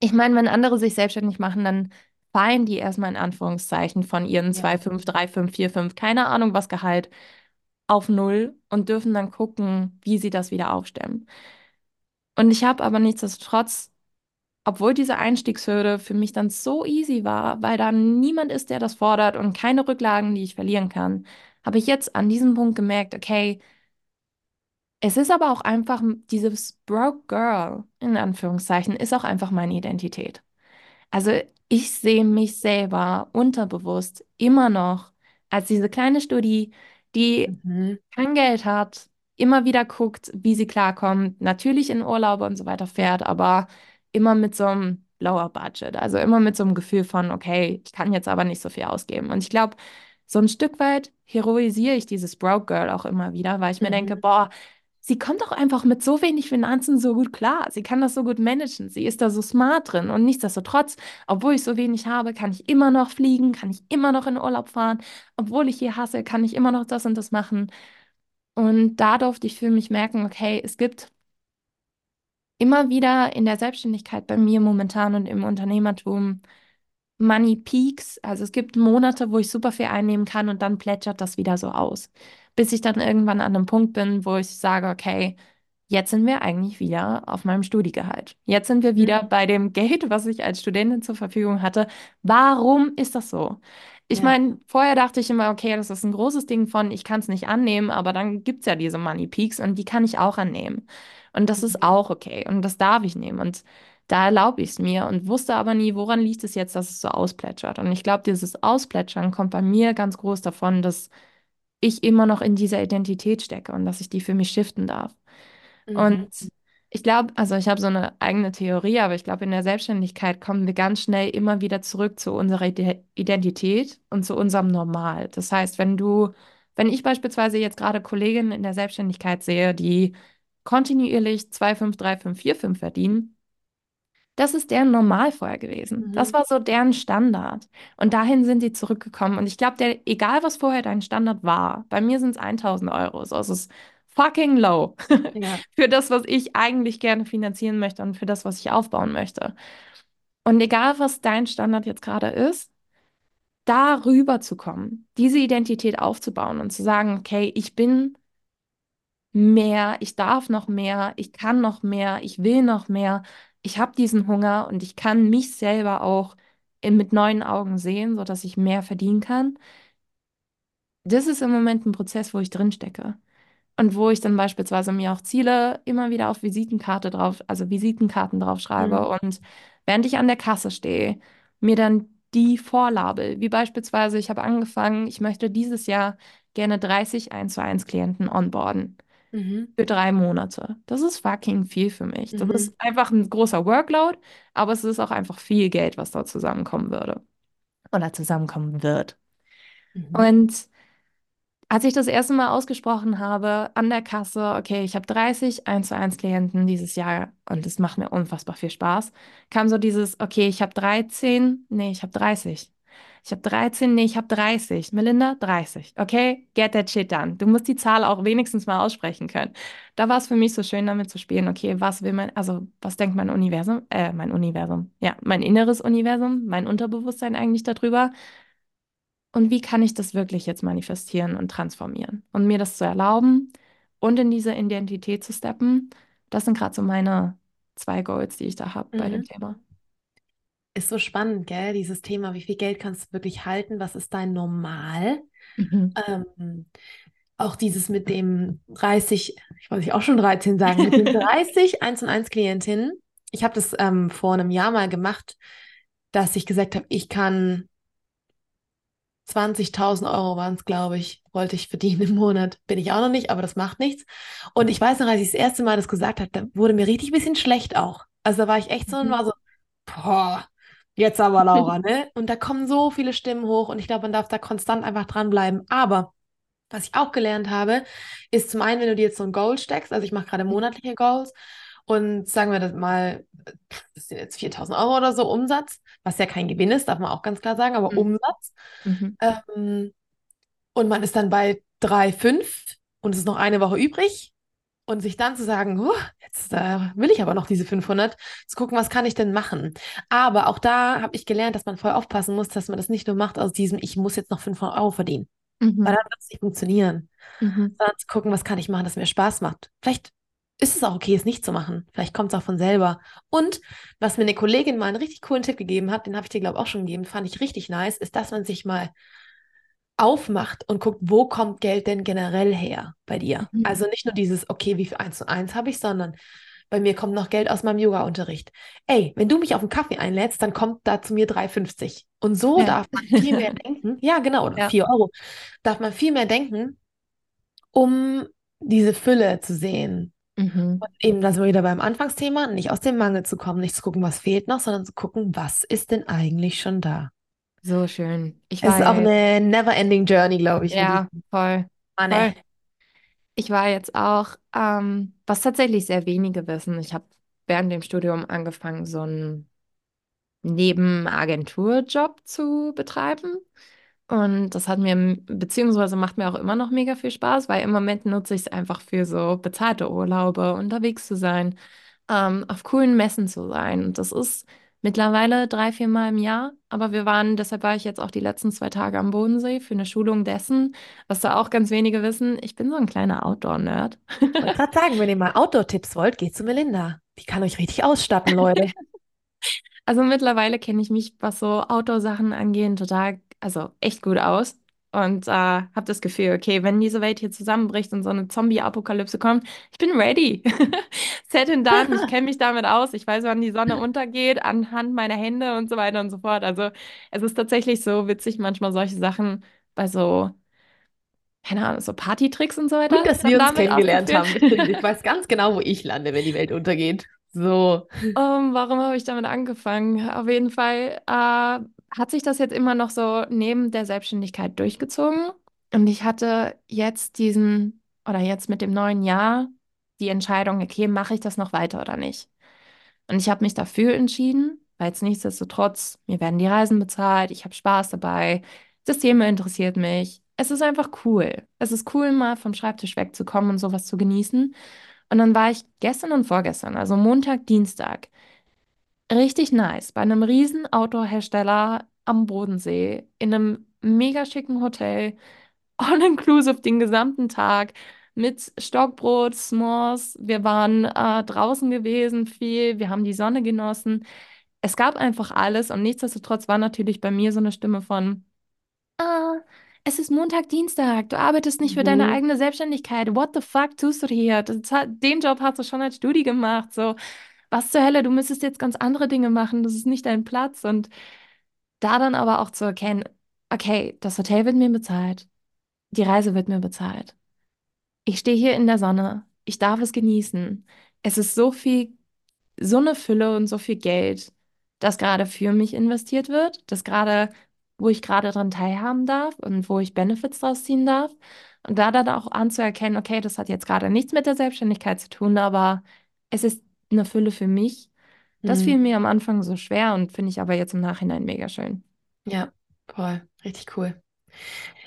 ich meine, wenn andere sich selbstständig machen, dann fallen die erstmal in Anführungszeichen von ihren Ja. 2,5, 3,5, 4,5, keine Ahnung was Gehalt, auf null und dürfen dann gucken, wie sie das wieder aufstemmen. Und ich habe aber nichtsdestotrotz, obwohl diese Einstiegshürde für mich dann so easy war, weil da niemand ist, der das fordert und keine Rücklagen, die ich verlieren kann, habe ich jetzt an diesem Punkt gemerkt, okay, es ist aber auch einfach dieses Broke Girl, in Anführungszeichen, ist auch einfach meine Identität. Also ich sehe mich selber unterbewusst immer noch als diese kleine Studi, die Mhm. kein Geld hat, immer wieder guckt, wie sie klarkommt, natürlich in Urlaube und so weiter fährt, aber immer mit so einem lower Budget, also immer mit so einem Gefühl von, okay, ich kann jetzt aber nicht so viel ausgeben. Und ich glaube, so ein Stück weit heroisiere ich dieses Broke Girl auch immer wieder, weil ich mir denke, Mhm. boah, sie kommt doch einfach mit so wenig Finanzen so gut klar. Sie kann das so gut managen. Sie ist da so smart drin. Und nichtsdestotrotz, obwohl ich so wenig habe, kann ich immer noch fliegen, kann ich immer noch in Urlaub fahren. Obwohl ich hier hasse, kann ich immer noch das und das machen. Und da durfte ich für mich merken, okay, es gibt immer wieder in der Selbstständigkeit bei mir momentan und im Unternehmertum Money Peaks. Also es gibt Monate, wo ich super viel einnehmen kann und dann plätschert das wieder so aus. Bis ich dann irgendwann an einem Punkt bin, wo ich sage, okay, jetzt sind wir eigentlich wieder auf meinem Studiegehalt. Jetzt sind wir wieder Mhm. bei dem Geld, was ich als Studentin zur Verfügung hatte. Warum ist das so? Ich Ja. meine, vorher dachte ich immer, okay, das ist ein großes Ding von, ich kann es nicht annehmen, aber dann gibt es ja diese Money Peaks und die kann ich auch annehmen. Und das ist Mhm. auch okay und das darf ich nehmen. Und da erlaube ich es mir und wusste aber nie, woran liegt es jetzt, dass es so ausplätschert. Und ich glaube, dieses Ausplätschern kommt bei mir ganz groß davon, dass ich immer noch in dieser Identität stecke und dass ich die für mich shiften darf. Und Mhm. ich glaube, also ich habe so eine eigene Theorie, aber ich glaube, in der Selbstständigkeit kommen wir ganz schnell immer wieder zurück zu unserer Ide Identität und zu unserem Normal. Das heißt, wenn du, wenn ich beispielsweise jetzt gerade Kolleginnen in der Selbstständigkeit sehe, die kontinuierlich 2,5, 3,5, 4,5 verdienen, das ist deren Normal vorher gewesen. Das Mhm. war so deren Standard. Und dahin sind sie zurückgekommen. Und ich glaube, egal was vorher dein Standard war, bei mir sind es 1000 Euro. So, es ist fucking low Ja. für das, was ich eigentlich gerne finanzieren möchte und für das, was ich aufbauen möchte. Und egal, was dein Standard jetzt gerade ist, darüber zu kommen, diese Identität aufzubauen und zu sagen, okay, ich bin mehr, ich darf noch mehr, ich kann noch mehr, ich will noch mehr, ich habe diesen Hunger und ich kann mich selber auch in, mit neuen Augen sehen, sodass ich mehr verdienen kann. Das ist im Moment ein Prozess, wo ich drin stecke. Und wo ich dann beispielsweise mir auch Ziele immer wieder auf Visitenkarte drauf, also Visitenkarten draufschreibe Mhm. und während ich an der Kasse stehe, mir dann die vorlabel. Wie beispielsweise, ich habe angefangen, ich möchte dieses Jahr gerne 30 1 zu 1 Klienten onboarden Mhm. für drei Monate. Das ist fucking viel für mich. Das Mhm. ist einfach ein großer Workload, aber es ist auch einfach viel Geld, was da zusammenkommen würde oder zusammenkommen wird. Mhm. Und als ich das erste Mal ausgesprochen habe an der Kasse, okay, ich habe 30 1 zu 1 Klienten dieses Jahr und es macht mir unfassbar viel Spaß, kam so dieses, okay, ich habe 13, nee, ich habe 30. Ich habe 13, nee, ich habe 30. Melinda, 30. Okay, get that shit done. Du musst die Zahl auch wenigstens mal aussprechen können. Da war es für mich so schön, damit zu spielen, okay, was will mein, also was denkt mein Universum, äh, mein Universum, ja, mein inneres Universum, mein Unterbewusstsein eigentlich darüber? Und wie kann ich das wirklich jetzt manifestieren und transformieren? Und mir das zu erlauben und in diese Identität zu steppen, das sind gerade so meine zwei Goals, die ich da habe bei dem Mhm. Thema. Ist so spannend, gell? Dieses Thema, wie viel Geld kannst du wirklich halten? Was ist dein Normal? Mhm. Ähm, auch dieses mit dem 30, ich wollte ich auch schon 13 sagen, mit den 30 1 und 1 Klientinnen. Ich habe das ähm, vor einem Jahr mal gemacht, dass ich gesagt habe, ich kann 20.000 Euro waren es, glaube ich, wollte ich verdienen im Monat. Bin ich auch noch nicht, aber das macht nichts. Und ich weiß noch, als ich das erste Mal das gesagt habe, da wurde mir richtig ein bisschen schlecht auch. Also da war ich echt so und Mhm. war so, boah, jetzt aber Laura, ne? Und da kommen so viele Stimmen hoch und ich glaube, man darf da konstant einfach dranbleiben. Aber was ich auch gelernt habe, ist zum einen, wenn du dir jetzt so ein Goal steckst, also ich mache gerade monatliche Goals und sagen wir das mal, das sind jetzt 4.000 Euro oder so Umsatz, was ja kein Gewinn ist, darf man auch ganz klar sagen, aber Mhm. Umsatz. Mhm. Ähm, und man ist dann bei 3, 5 und es ist noch eine Woche übrig. Und sich dann zu sagen, "Huh, jetzt äh, will ich aber noch diese 500, zu gucken, was kann ich denn machen. Aber auch da habe ich gelernt, dass man voll aufpassen muss, dass man das nicht nur macht aus diesem, ich muss jetzt noch 500 Euro verdienen. Weil Mhm. dann wird es nicht funktionieren. Mhm. Sondern zu gucken, was kann ich machen, das mir Spaß macht. Vielleicht ist es auch okay, es nicht zu machen. Vielleicht kommt es auch von selber. Und was mir eine Kollegin mal einen richtig coolen Tipp gegeben hat, den habe ich dir, glaube ich, auch schon gegeben, fand ich richtig nice, ist, dass man sich mal aufmacht und guckt, wo kommt Geld denn generell her bei dir? Mhm. Also nicht nur dieses, okay, wie viel eins zu eins habe ich, sondern bei mir kommt noch Geld aus meinem Yoga-Unterricht. Ey, wenn du mich auf einen Kaffee einlädst, dann kommt da zu mir 3,50. Und so Ja. darf man viel mehr denken. Ja, genau, oder Ja. 4 Euro. Darf man viel mehr denken, um diese Fülle zu sehen. Mhm. Und eben, da sind wir wieder beim Anfangsthema, nicht aus dem Mangel zu kommen, nicht zu gucken, was fehlt noch, sondern zu gucken, was ist denn eigentlich schon da. So schön. Ich Es war ist auch eine never-ending Journey, glaube ich, mit ja, diesem voll, Mann, voll. ey. Ich war jetzt auch, ähm, was tatsächlich sehr wenige wissen. Ich habe während dem Studium angefangen, so einen Nebenagenturjob zu betreiben. Und das hat mir, beziehungsweise macht mir auch immer noch mega viel Spaß, weil im Moment nutze ich es einfach für so bezahlte Urlaube, unterwegs zu sein, ähm, auf coolen Messen zu sein. Und das ist mittlerweile drei, vier Mal im Jahr. Aber wir waren, deshalb war ich jetzt auch die letzten zwei Tage am Bodensee für eine Schulung dessen, was da auch ganz wenige wissen. Ich bin so ein kleiner Outdoor-Nerd. Wollte gerade sagen, wenn ihr mal Outdoor-Tipps wollt, geht zu Melinda. Die kann euch richtig ausstatten, Leute. Also mittlerweile kenne ich mich, was so Outdoor-Sachen angehen, total, also echt gut aus. Und äh, habe das Gefühl, okay, wenn diese Welt hier zusammenbricht und so eine Zombie-Apokalypse kommt, ich bin ready. Set and done, ich kenne mich damit aus. Ich weiß, wann die Sonne untergeht, anhand meiner Hände und so weiter und so fort. Also es ist tatsächlich so witzig, manchmal solche Sachen bei so, keine Ahnung, so Partytricks und so Gut, weiter dass dann wir uns kennengelernt haben. Ich weiß ganz genau, wo ich lande, wenn die Welt untergeht. So. Ähm, warum habe ich damit angefangen? Auf jeden Fall äh, hat sich das jetzt immer noch so neben der Selbstständigkeit durchgezogen. Und ich hatte jetzt diesen, oder jetzt mit dem neuen Jahr, die Entscheidung, okay, mache ich das noch weiter oder nicht? Und ich habe mich dafür entschieden, weil es nichtsdestotrotz, mir werden die Reisen bezahlt, ich habe Spaß dabei, das Thema interessiert mich. Es ist einfach cool. Es ist cool, mal vom Schreibtisch wegzukommen und sowas zu genießen. Und dann war ich gestern und vorgestern, also Montag, Dienstag, richtig nice bei einem riesen Outdoor-Hersteller am Bodensee in einem mega schicken Hotel, all-inclusive den gesamten Tag mit Stockbrot, S'mores. Wir waren äh, draußen gewesen viel, wir haben die Sonne genossen. Es gab einfach alles und nichtsdestotrotz war natürlich bei mir so eine Stimme von, ah, es ist Montag, Dienstag. Du arbeitest nicht für deine Mhm. eigene Selbstständigkeit. What the fuck tust du hier? Das, hat- den Job hast du schon als Studi gemacht. So, was zur Hölle? Du müsstest jetzt ganz andere Dinge machen. Das ist nicht dein Platz. Und da dann aber auch zu erkennen, okay, das Hotel wird mir bezahlt. Die Reise wird mir bezahlt. Ich stehe hier in der Sonne. Ich darf es genießen. Es ist so viel, so eine Fülle und so viel Geld, das gerade für mich investiert wird, das gerade, wo ich gerade dran teilhaben darf und wo ich Benefits draus ziehen darf. Und da dann auch anzuerkennen, okay, das hat jetzt gerade nichts mit der Selbstständigkeit zu tun, aber es ist eine Fülle für mich. Das fiel Mhm. mir am Anfang so schwer und finde ich aber jetzt im Nachhinein mega schön. Ja, voll. Richtig cool.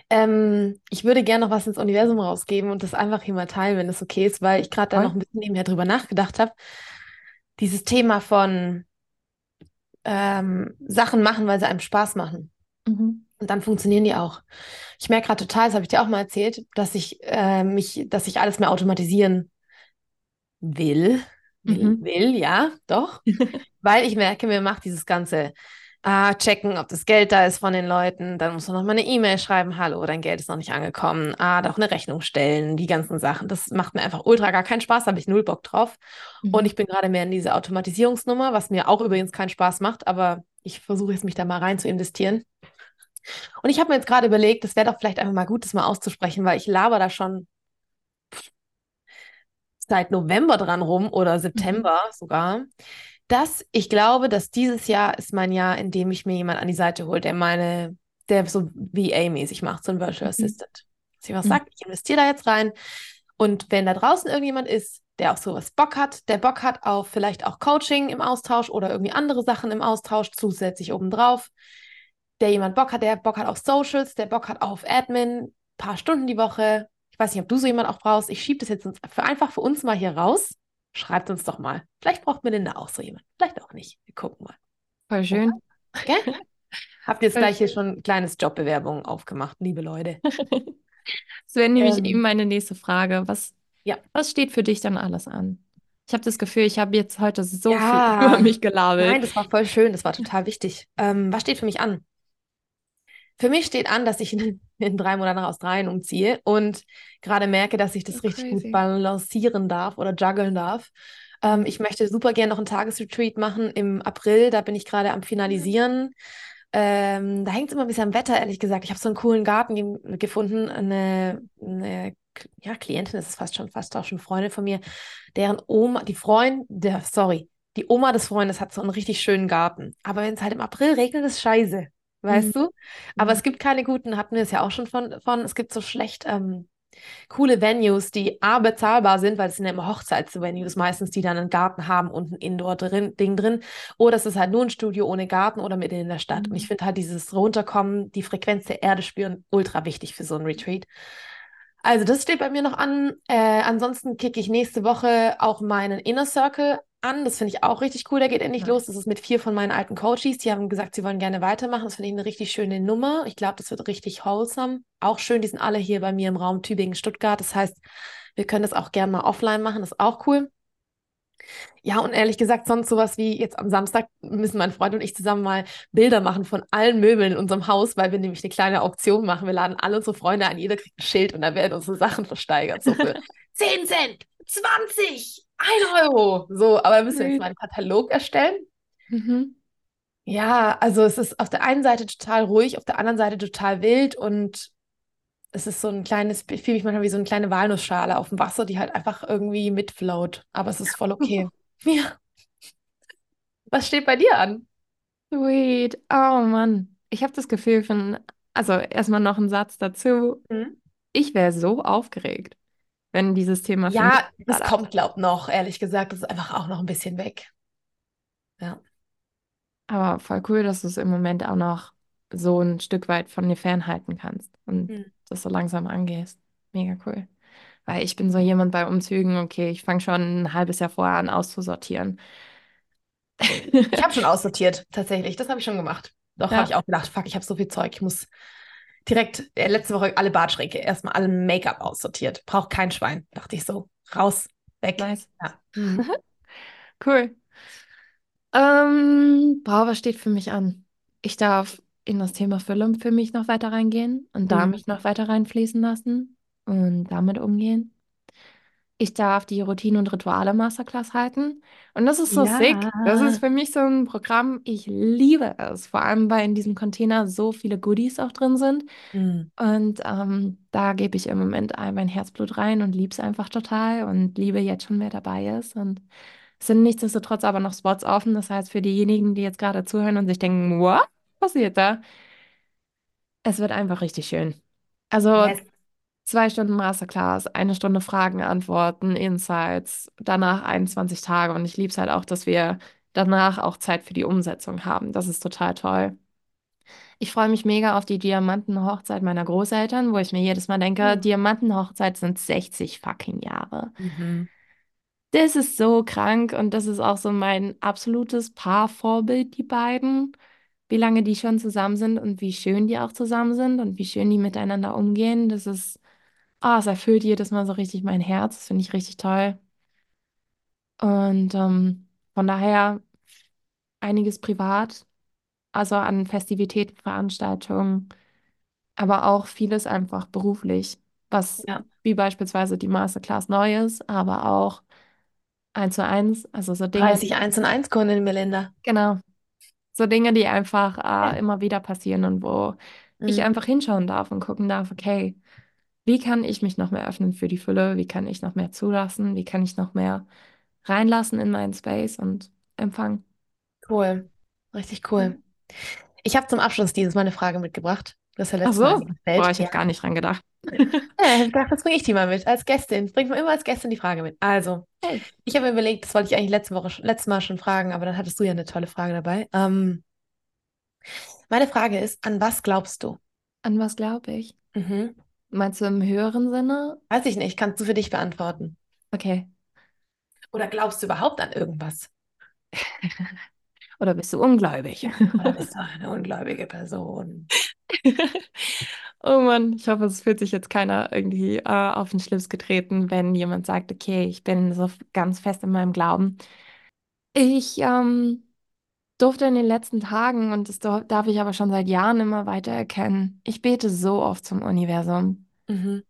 Ähm, ich würde gerne noch was ins Universum rausgeben und das einfach hier mal teilen, wenn es okay ist, weil ich gerade da noch ein bisschen nebenher drüber nachgedacht habe. Dieses Thema von ähm, Sachen machen, weil sie einem Spaß machen. Mhm. Und dann funktionieren die auch. Ich merke gerade total, das habe ich dir auch mal erzählt, dass ich äh, mich, dass ich alles mehr automatisieren will. Will, Mhm. will, ja, doch. Weil ich merke, mir macht dieses ganze ah, checken, ob das Geld da ist von den Leuten. Dann musst du noch mal eine E-Mail schreiben, hallo, dein Geld ist noch nicht angekommen. Ah, doch eine Rechnung stellen, die ganzen Sachen. Das macht mir einfach ultra gar keinen Spaß, da habe ich null Bock drauf. Und Mhm. ich bin gerade mehr in diese Automatisierungsnummer, was mir auch übrigens keinen Spaß macht, aber ich versuche jetzt mich da mal rein zu investieren. Und ich habe mir jetzt gerade überlegt, es wäre doch vielleicht einfach mal gut, das mal auszusprechen, weil ich laber da schon seit November dran rum oder September sogar, dass ich glaube, dass dieses Jahr ist mein Jahr, in dem ich mir jemand an die Seite hole, der meine, der so VA-mäßig macht, so ein Virtual Mhm. Assistant. Dass ich was Mhm. sagt, ich investiere da jetzt rein. Und wenn da draußen irgendjemand ist, der auf sowas Bock hat, der Bock hat auf vielleicht auch Coaching im Austausch oder irgendwie andere Sachen im Austausch zusätzlich obendrauf, der jemand Bock hat, der Bock hat auf Socials, der Bock hat auf Admin, paar Stunden die Woche. Ich weiß nicht, ob du so jemand auch brauchst. Ich schiebe das jetzt für, einfach für uns mal hier raus. Schreibt uns doch mal. Vielleicht braucht Melinda auch so jemand. Vielleicht auch nicht. Wir gucken mal. Voll schön. Okay? Habt ihr jetzt Voll gleich hier schon ein kleines Jobbewerbung aufgemacht, liebe Leute? Das wäre nämlich Ähm, eben meine nächste Frage. Was, ja. was steht für dich dann alles an? Ich habe das Gefühl, ich habe jetzt heute so viel Ja. über mich gelabelt. Nein, das war voll schön, das war total wichtig. Ähm, was steht für mich an? Für mich steht an, dass ich in, in drei Monaten nach Australien umziehe und gerade merke, dass ich das Oh, richtig crazy. gut balancieren darf oder juggeln darf. Ähm, ich möchte super gerne noch einen Tagesretreat machen im April, da bin ich gerade am Finalisieren. Ähm, da hängt es immer ein bisschen am Wetter, ehrlich gesagt. Ich habe so einen coolen Garten ge gefunden. Eine, eine ja, Klientin, ist fast schon, fast auch schon Freundin von mir, deren Oma, die Freund, der, sorry, die Oma des Freundes hat so einen richtig schönen Garten. Aber wenn es halt im April regnet, ist scheiße. Weißt du? Aber Mhm. es gibt keine guten, hatten wir es ja auch schon von, von es gibt so schlecht ähm, coole Venues, die A, bezahlbar sind, weil es sind ja immer Hochzeitsvenues meistens, die dann einen Garten haben und ein Indoor-Ding drin. Oder es ist halt nur ein Studio ohne Garten oder mitten in der Stadt. Und ich Mhm. finde halt dieses Runterkommen, die Frequenz der Erde spüren, ultra wichtig für so ein Retreat. Also das steht bei mir noch an. Äh, ansonsten kicke ich nächste Woche auch meinen Inner Circle an. Das finde ich auch richtig cool. Der geht endlich Nice. los. Das ist mit vier von meinen alten Coaches. Die haben gesagt, sie wollen gerne weitermachen. Das finde ich eine richtig schöne Nummer. Ich glaube, das wird richtig wholesome. Auch schön, die sind alle hier bei mir im Raum Tübingen, Stuttgart. Das heißt, wir können das auch gerne mal offline machen. Das ist auch cool. Ja, und ehrlich gesagt, sonst sowas wie jetzt am Samstag müssen mein Freund und ich zusammen mal Bilder machen von allen Möbeln in unserem Haus, weil wir nämlich eine kleine Auktion machen. Wir laden alle unsere Freunde ein, jeder kriegt ein Schild und da werden unsere Sachen versteigert. So für 10 Cent, 20, 1 Euro. So, aber da müssen wir jetzt mal einen Katalog erstellen. Mhm. Ja, also es ist auf der einen Seite total ruhig, auf der anderen Seite total wild und es ist so ein kleines, ich fühle mich manchmal wie so eine kleine Walnussschale auf dem Wasser, die halt einfach irgendwie mitfloat. Aber es ist voll okay. Ja. Was steht bei dir an? Sweet. Oh Mann. Ich habe das Gefühl von, also erstmal noch ein Satz dazu. Ich wäre so aufgeregt, wenn dieses Thema Ja, das gerade- kommt, glaub noch, ehrlich gesagt. Das ist einfach auch noch ein bisschen weg. Ja. Aber voll cool, dass du es im Moment auch noch so ein Stück weit von dir fernhalten kannst und Hm. das so langsam angehst. Mega cool. Weil ich bin so jemand bei Umzügen, okay, ich fange schon ein halbes Jahr vorher an auszusortieren. Ich habe schon aussortiert, tatsächlich. Das habe ich schon gemacht. Doch, Ja. habe ich auch gedacht, fuck, ich habe so viel Zeug. Ich muss direkt äh, letzte Woche alle Badschränke, erstmal alle Make-up aussortiert. Braucht kein Schwein. Dachte ich so. Raus, weg. Nice. Ja. Mhm. Cool. Ähm, boah, was steht für mich an? Ich darf in das Thema Fülle für mich noch weiter reingehen und da Mhm. mich noch weiter reinfließen lassen und damit umgehen. Ich darf die Routine- und Rituale-Masterclass halten. Und das ist so sick. Das ist Ja. für mich so ein Programm, ich liebe es. Vor allem, weil in diesem Container so viele Goodies auch drin sind. Mhm. Und ähm, da gebe ich im Moment all mein Herzblut rein und liebe es einfach total und liebe jetzt schon, wer dabei ist. Und es sind nichtsdestotrotz aber noch Spots offen. Das heißt, für diejenigen, die jetzt gerade zuhören und sich denken, what passiert da? Es wird einfach richtig schön. Also Yes. Zwei Stunden Masterclass, eine Stunde Fragen, Antworten, Insights, danach 21 Tage. Und ich liebe es halt auch, dass wir danach auch Zeit für die Umsetzung haben. Das ist total toll. Ich freue mich mega auf die Diamantenhochzeit meiner Großeltern, wo ich mir jedes Mal denke, Mhm. Diamantenhochzeit sind 60 fucking Jahre. Mhm. Das ist so krank und das ist auch so mein absolutes Paarvorbild, die beiden. Wie lange die schon zusammen sind und wie schön die auch zusammen sind und wie schön die miteinander umgehen. Das ist, ah, es erfüllt jedes Mal so richtig mein Herz. Das finde ich richtig toll. Und ähm, von daher einiges privat, also an Festivitäten, Veranstaltungen. aber auch vieles einfach beruflich, was Ja. wie beispielsweise die Masterclass neu ist, aber auch eins zu eins, also so Dinge, 30 1 und 1 Kunden, Melinda. genau, so Dinge, die einfach äh, immer wieder passieren und wo ich Mhm. einfach hinschauen darf und gucken darf, okay, wie kann ich mich noch mehr öffnen für die Fülle, wie kann ich noch mehr zulassen, wie kann ich noch mehr reinlassen in meinen Space und empfangen. Cool. Richtig cool. Ich habe zum Abschluss dieses Mal eine Frage mitgebracht. Du hast ja letztes Mal so, eine boah, ich Ja. habe gar nicht dran gedacht. Ja, ich dachte, das bringe ich die mal mit, als Gästin. Bringt man immer als Gästin die Frage mit. Also, Hey, ich habe mir überlegt, das wollte ich eigentlich letzte Woche, letztes Mal schon fragen, aber dann hattest du ja eine tolle Frage dabei. Ähm, meine Frage ist, an was glaubst du? an was glaube ich? Mhm. Meinst du im höheren Sinne? Weiß ich nicht, kannst du für dich beantworten. Okay. Oder glaubst du überhaupt an irgendwas? Oder bist du ungläubig? Oder bist du eine ungläubige Person? Oh Mann, ich hoffe, es fühlt sich jetzt keiner irgendwie äh, auf den Schlips getreten, wenn jemand sagt, okay, ich bin so ganz fest in meinem Glauben. Ich ähm, durfte in den letzten Tagen, und das darf ich aber schon seit Jahren immer weiter erkennen, ich bete so oft zum Universum, Mhm.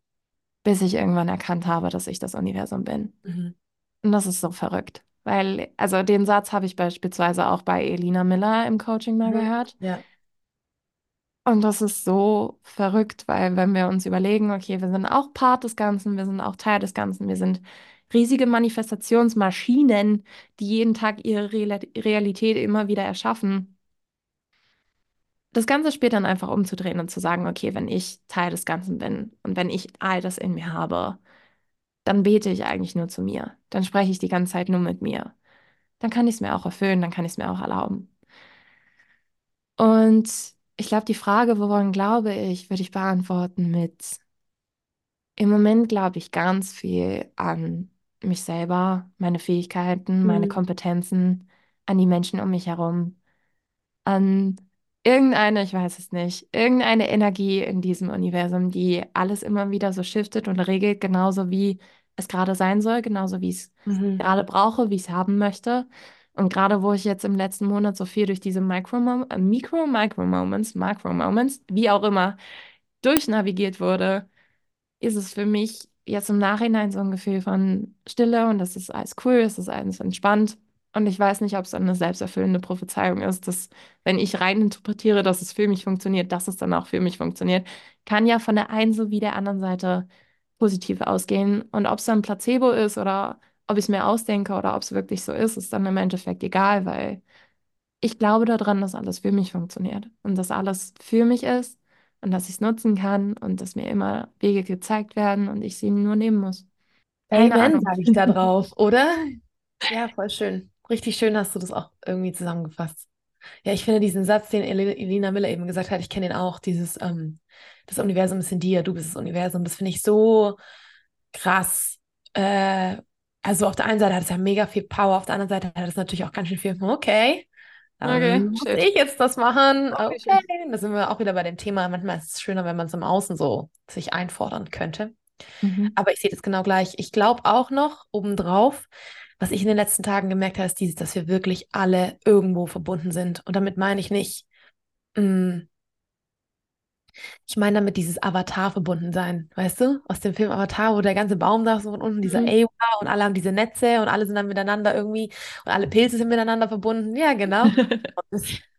bis ich irgendwann erkannt habe, dass ich das Universum bin. Mhm. Und das ist so verrückt. Weil, also den Satz habe ich beispielsweise auch bei Elina Miller im Coaching mal Mhm. gehört. Ja. Und das ist so verrückt, weil wenn wir uns überlegen, okay, wir sind auch Part des Ganzen, wir sind auch Teil des Ganzen, wir sind riesige Manifestationsmaschinen, die jeden Tag ihre Real Realität immer wieder erschaffen. Das Ganze später dann einfach umzudrehen und zu sagen, okay, wenn ich Teil des Ganzen bin und wenn ich all das in mir habe, dann bete ich eigentlich nur zu mir. Dann spreche ich die ganze Zeit nur mit mir. Dann kann ich es mir auch erfüllen, dann kann ich es mir auch erlauben. Und ich glaube, die Frage, woran glaube ich, würde ich beantworten mit, im Moment glaube ich ganz viel an mich selber, meine Fähigkeiten, meine Mhm. Kompetenzen, an die Menschen um mich herum, an irgendeine, ich weiß es nicht, irgendeine Energie in diesem Universum, die alles immer wieder so shiftet und regelt, genauso wie es gerade sein soll, genauso wie ich es Mhm. gerade brauche, wie ich es haben möchte. Und gerade wo ich jetzt im letzten Monat so viel durch diese Micro, äh, Micro, Micro-Moments, Macro-Moments, wie auch immer, durchnavigiert wurde, ist es für mich jetzt im Nachhinein so ein Gefühl von Stille und das ist alles cool, es ist alles entspannt. Und ich weiß nicht, ob es eine selbsterfüllende Prophezeiung ist, dass wenn ich rein interpretiere, dass es für mich funktioniert, dass es dann auch für mich funktioniert. Kann ja von der einen sowie der anderen Seite positiv ausgehen. Und ob es dann Placebo ist oder ob ich es mir ausdenke oder ob es wirklich so ist, ist dann im Endeffekt egal, weil ich glaube daran, dass alles für mich funktioniert und dass alles für mich ist und dass ich es nutzen kann und dass mir immer Wege gezeigt werden und ich sie nur nehmen muss. Keine Amen, sage ich da drauf, oder? Ja, voll schön. Richtig schön hast du das auch irgendwie zusammengefasst. Ja, ich finde diesen Satz, den Elina Miller eben gesagt hat, ich kenne ihn auch, dieses, ähm, das Universum ist in dir, du bist das Universum, das finde ich so krass. Äh, also auf der einen Seite hat es ja mega viel Power, auf der anderen Seite hat es natürlich auch ganz schön viel, okay, Okay, dann muss ich jetzt das machen. Okay, Okay, da sind wir auch wieder bei dem Thema, manchmal ist es schöner, wenn man es im Außen so sich einfordern könnte. Mhm. Aber ich sehe das genau gleich. Ich glaube auch noch obendrauf, was ich in den letzten Tagen gemerkt habe, ist dieses, dass wir wirklich alle irgendwo verbunden sind. Und damit meine ich nicht, mh, Ich meine damit dieses Avatar verbunden sein, weißt du? Aus dem Film Avatar, wo der ganze Baum da so von unten, dieser Mhm. Awa und alle haben diese Netze und alle sind dann miteinander irgendwie und alle Pilze sind miteinander verbunden. Ja, genau.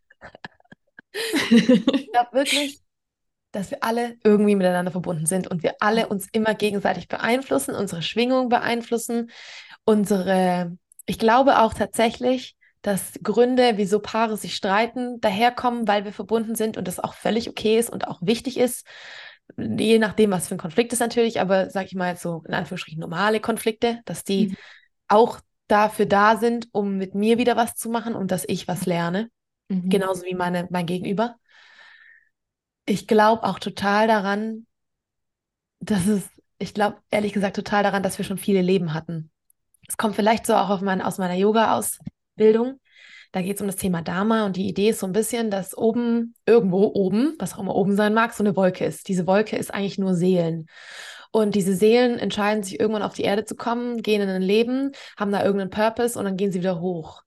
Ich glaube wirklich, dass wir alle irgendwie miteinander verbunden sind und wir alle uns immer gegenseitig beeinflussen, unsere Schwingung beeinflussen, unsere, ich glaube auch tatsächlich, dass Gründe, wieso Paare sich streiten, daherkommen, weil wir verbunden sind und das auch völlig okay ist und auch wichtig ist. Je nachdem, was für ein Konflikt ist natürlich, aber sag ich mal so in Anführungsstrichen normale Konflikte, dass die Mhm. auch dafür da sind, um mit mir wieder was zu machen und dass ich was lerne, Mhm. genauso wie meine, mein Gegenüber. Ich glaube auch total daran, dass es, ich glaube ehrlich gesagt total daran, dass wir schon viele Leben hatten. Es kommt vielleicht so auch mein, aus meiner Yoga-Ausbildung. Da geht es um das Thema Dharma und die Idee ist so ein bisschen, dass oben, irgendwo oben, was auch immer oben sein mag, so eine Wolke ist. Diese Wolke ist eigentlich nur Seelen. Und diese Seelen entscheiden sich irgendwann auf die Erde zu kommen, gehen in ein Leben, haben da irgendeinen Purpose und dann gehen sie wieder hoch.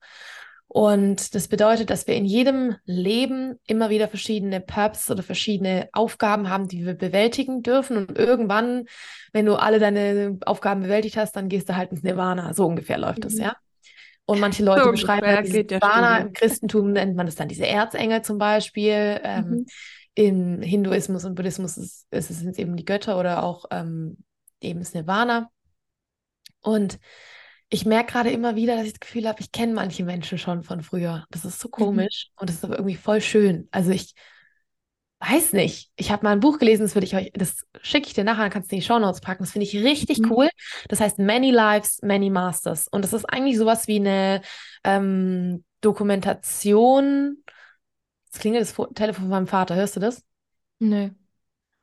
Und das bedeutet, dass wir in jedem Leben immer wieder verschiedene Purpose oder verschiedene Aufgaben haben, die wir bewältigen dürfen. Und irgendwann, wenn du alle deine Aufgaben bewältigt hast, dann gehst du halt ins Nirvana. So ungefähr läuft das, Mhm. ja. Und manche Leute So beschreiben ungefähr dann dieses Nirvana. Im Christentum nennt man das dann diese Erzengel zum Beispiel. Ähm, Mhm. Im Hinduismus und Buddhismus ist, ist es sind eben die Götter oder auch ähm, eben das Nirvana. Und ich merke gerade immer wieder, dass ich das Gefühl habe, ich kenne manche Menschen schon von früher. Das ist so Mhm. komisch und das ist aber irgendwie voll schön. Also ich weiß nicht. Ich habe mal ein Buch gelesen, das würde ich euch, das schicke ich dir nachher, dann kannst du in die Shownotes packen. Das finde ich richtig Mhm. cool. Das heißt Many Lives, Many Masters. Und das ist eigentlich sowas wie eine ähm, Dokumentation. Jetzt klingelt das Fo- Telefon von meinem Vater. Hörst du das? Nö.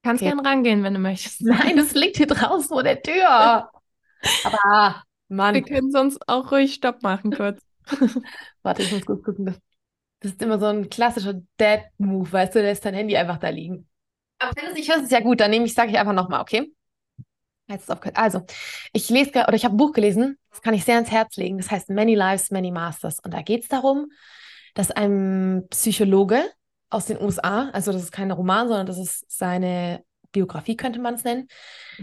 Kannst Okay. gern rangehen, wenn du möchtest. Nein, das liegt hier draußen vor der Tür. Aber, Wir Mann, können sonst auch ruhig Stopp machen kurz. warte, ich muss kurz gucken. Das, das ist immer so ein klassischer Dad-Move, weißt du, der lässt dein Handy einfach da liegen. Aber wenn du es nicht hörst, ist ja gut, dann nehme ich, sage ich einfach nochmal, okay? Jetzt ist aufgehört. Also, ich lese gra- oder ich habe ein Buch gelesen, das kann ich sehr ans Herz legen. Das heißt Many Lives, Many Masters. Und da geht es darum, dass ein Psychologe aus den USA, also das ist kein Roman, sondern das ist seine Biografie, könnte man es nennen,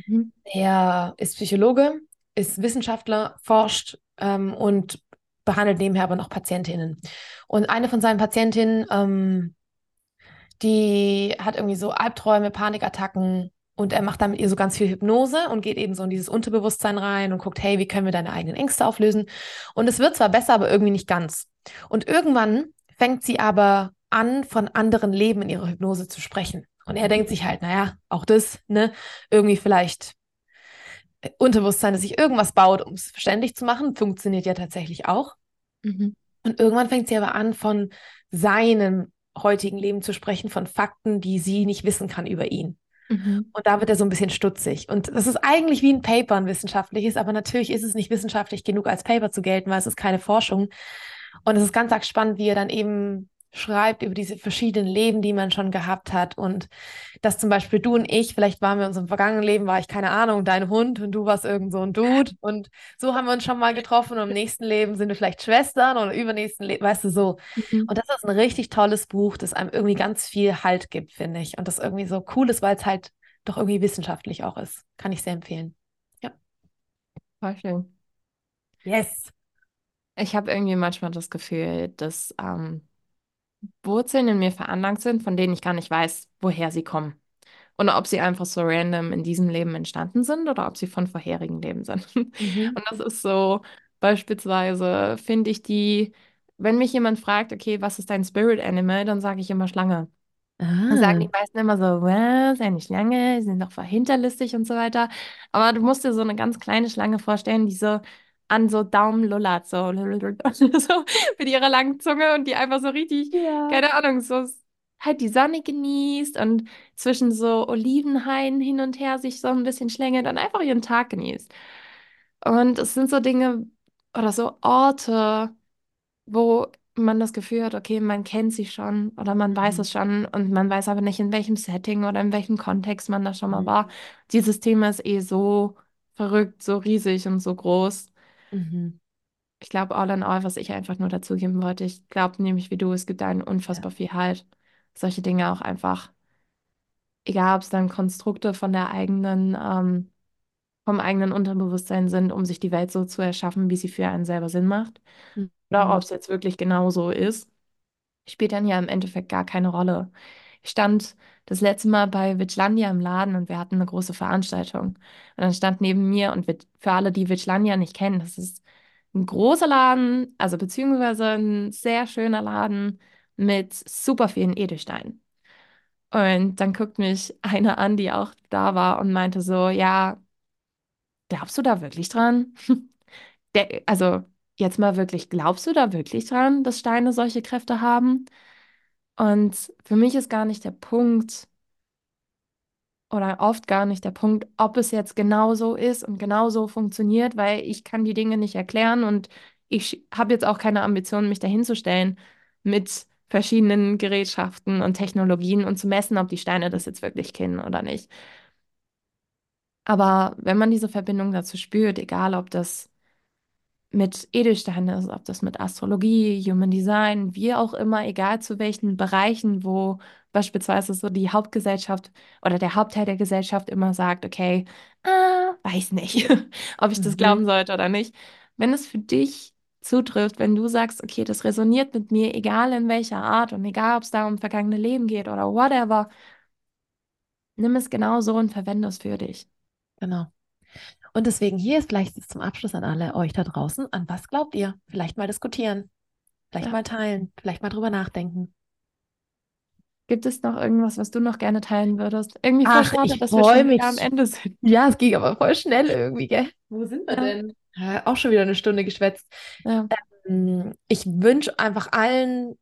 Mhm. Er ist Psychologe, ist Wissenschaftler, forscht ähm, und behandelt nebenher aber noch Patientinnen. Und eine von seinen Patientinnen, ähm, die hat irgendwie so Albträume, Panikattacken und er macht dann mit ihr so ganz viel Hypnose und geht eben so in dieses Unterbewusstsein rein und guckt, hey, wie können wir deine eigenen Ängste auflösen? Und es wird zwar besser, aber irgendwie nicht ganz. Und irgendwann fängt sie aber an, von anderen Leben in ihrer Hypnose zu sprechen. Und er denkt sich halt, naja, auch das, ne, irgendwie vielleicht Unterbewusstsein, dass sich irgendwas baut, um es verständlich zu machen, funktioniert ja tatsächlich auch. Mhm. Und irgendwann fängt sie aber an, von seinem heutigen Leben zu sprechen, von Fakten, die sie nicht wissen kann über ihn. Mhm. Und da wird er so ein bisschen stutzig. Und das ist eigentlich wie ein Paper, ein wissenschaftliches, aber natürlich ist es nicht wissenschaftlich genug, als Paper zu gelten, weil es ist keine Forschung. Und es ist ganz arg spannend, wie er dann eben schreibt über diese verschiedenen Leben, die man schon gehabt hat. Und dass zum Beispiel du und ich, vielleicht waren wir in unserem vergangenen Leben, war ich keine Ahnung, dein Hund und du warst irgend so ein Dude. Und so haben wir uns schon mal getroffen und im nächsten Leben sind wir vielleicht Schwestern oder übernächsten Leben, weißt du, so. Mhm. Und das ist ein richtig tolles Buch, das einem irgendwie ganz viel Halt gibt, finde ich. Und das irgendwie so cool ist, weil es halt doch irgendwie wissenschaftlich auch ist. Kann ich sehr empfehlen. Voll schön. Yes. Ich habe irgendwie manchmal das Gefühl, dass ähm, Wurzeln in mir veranlagt sind, von denen ich gar nicht weiß, woher sie kommen. Und ob sie einfach so random in diesem Leben entstanden sind oder ob sie von vorherigen Leben sind. Mhm. Und das ist so, beispielsweise finde ich die, wenn mich jemand fragt, okay, was ist dein Spirit Animal, dann sage ich immer Schlange. Dann sagen die Ah. meisten immer so, was, eine Schlange, sie sind doch voll hinterlistig und so weiter. Aber du musst dir so eine ganz kleine Schlange vorstellen, die so an so Daumen lullert, so, so mit ihrer langen Zunge und die einfach so richtig, Ja. keine Ahnung, so halt die Sonne genießt und zwischen so Olivenhainen hin und her sich so ein bisschen schlängelt und einfach ihren Tag genießt. Und es sind so Dinge oder so Orte, wo man das Gefühl hat, okay, man kennt sie schon oder man weiß Mhm. es schon und man weiß aber nicht, in welchem Setting oder in welchem Kontext man da schon mal Mhm. war. Dieses Thema ist eh so verrückt, so riesig und so groß. Mhm. Ich glaube, all in all, was ich einfach nur dazugeben wollte, ich glaube nämlich wie du, es gibt einen Ja. unfassbar viel Halt, solche Dinge auch einfach egal ob es dann Konstrukte von der eigenen, ähm, vom eigenen Unterbewusstsein sind, um sich die Welt so zu erschaffen, wie sie für einen selber Sinn macht, oder ob Mhm. es jetzt wirklich genau so ist, spielt dann ja im Endeffekt gar keine Rolle. Ich stand das letzte Mal bei Witchlandia im Laden und wir hatten eine große Veranstaltung. Und dann stand neben mir, und für alle, die Witchlandia nicht kennen, das ist ein großer Laden, also beziehungsweise ein sehr schöner Laden mit super vielen Edelsteinen. Und dann guckt mich eine an, die auch da war und meinte so, ja, glaubst du da wirklich dran? Der, also jetzt mal wirklich, glaubst du da wirklich dran, dass Steine solche Kräfte haben? Und für mich ist gar nicht der Punkt oder oft gar nicht der Punkt, ob es jetzt genau so ist und genau so funktioniert, weil ich kann die Dinge nicht erklären und ich habe jetzt auch keine Ambition, mich dahinzustellen mit verschiedenen Gerätschaften und Technologien und zu messen, ob die Steine das jetzt wirklich kennen oder nicht. Aber wenn man diese Verbindung dazu spürt, egal ob das mit Edelsteinen ist, ob das mit Astrologie, Human Design, wie auch immer, egal zu welchen Bereichen, wo beispielsweise so die Hauptgesellschaft oder der Hauptteil der Gesellschaft immer sagt, okay, ah, weiß nicht, ob ich das Mhm. glauben sollte oder nicht. Wenn es für dich zutrifft, wenn du sagst, okay, das resoniert mit mir, egal in welcher Art und egal, ob es da um vergangene Leben geht oder whatever, nimm es genau so und verwende es für dich. Genau. Und deswegen hier ist vielleicht zum Abschluss an alle euch da draußen. An was glaubt ihr? Vielleicht mal diskutieren, vielleicht Ja. mal teilen, vielleicht mal drüber nachdenken. Gibt es noch irgendwas, was du noch gerne teilen würdest? Irgendwie voll Ach, schade, ich dass wir freue schon wieder am mich. Ende sind. Ja, es ging aber voll schnell irgendwie, gell? Wo sind wir Ja, denn? Ja, auch schon wieder eine Stunde geschwätzt. ja. Ähm, Ich wünsche einfach allen,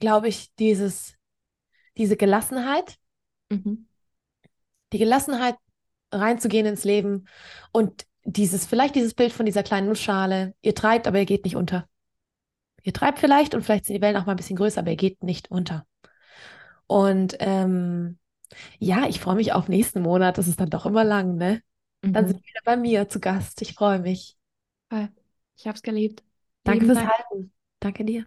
glaube ich, dieses, diese Gelassenheit, Mhm. die Gelassenheit reinzugehen ins Leben und dieses, vielleicht dieses Bild von dieser kleinen Nussschale. Ihr treibt, aber ihr geht nicht unter. Ihr treibt vielleicht und vielleicht sind die Wellen auch mal ein bisschen größer, aber ihr geht nicht unter. Und ähm, ja, ich freue mich auf nächsten Monat. Das ist dann doch immer lang, ne? Dann sind Mhm. wir wieder bei mir zu Gast. Ich freue mich. Ich habe es geliebt. Danke Lieben fürs Dank. Halten. Danke dir.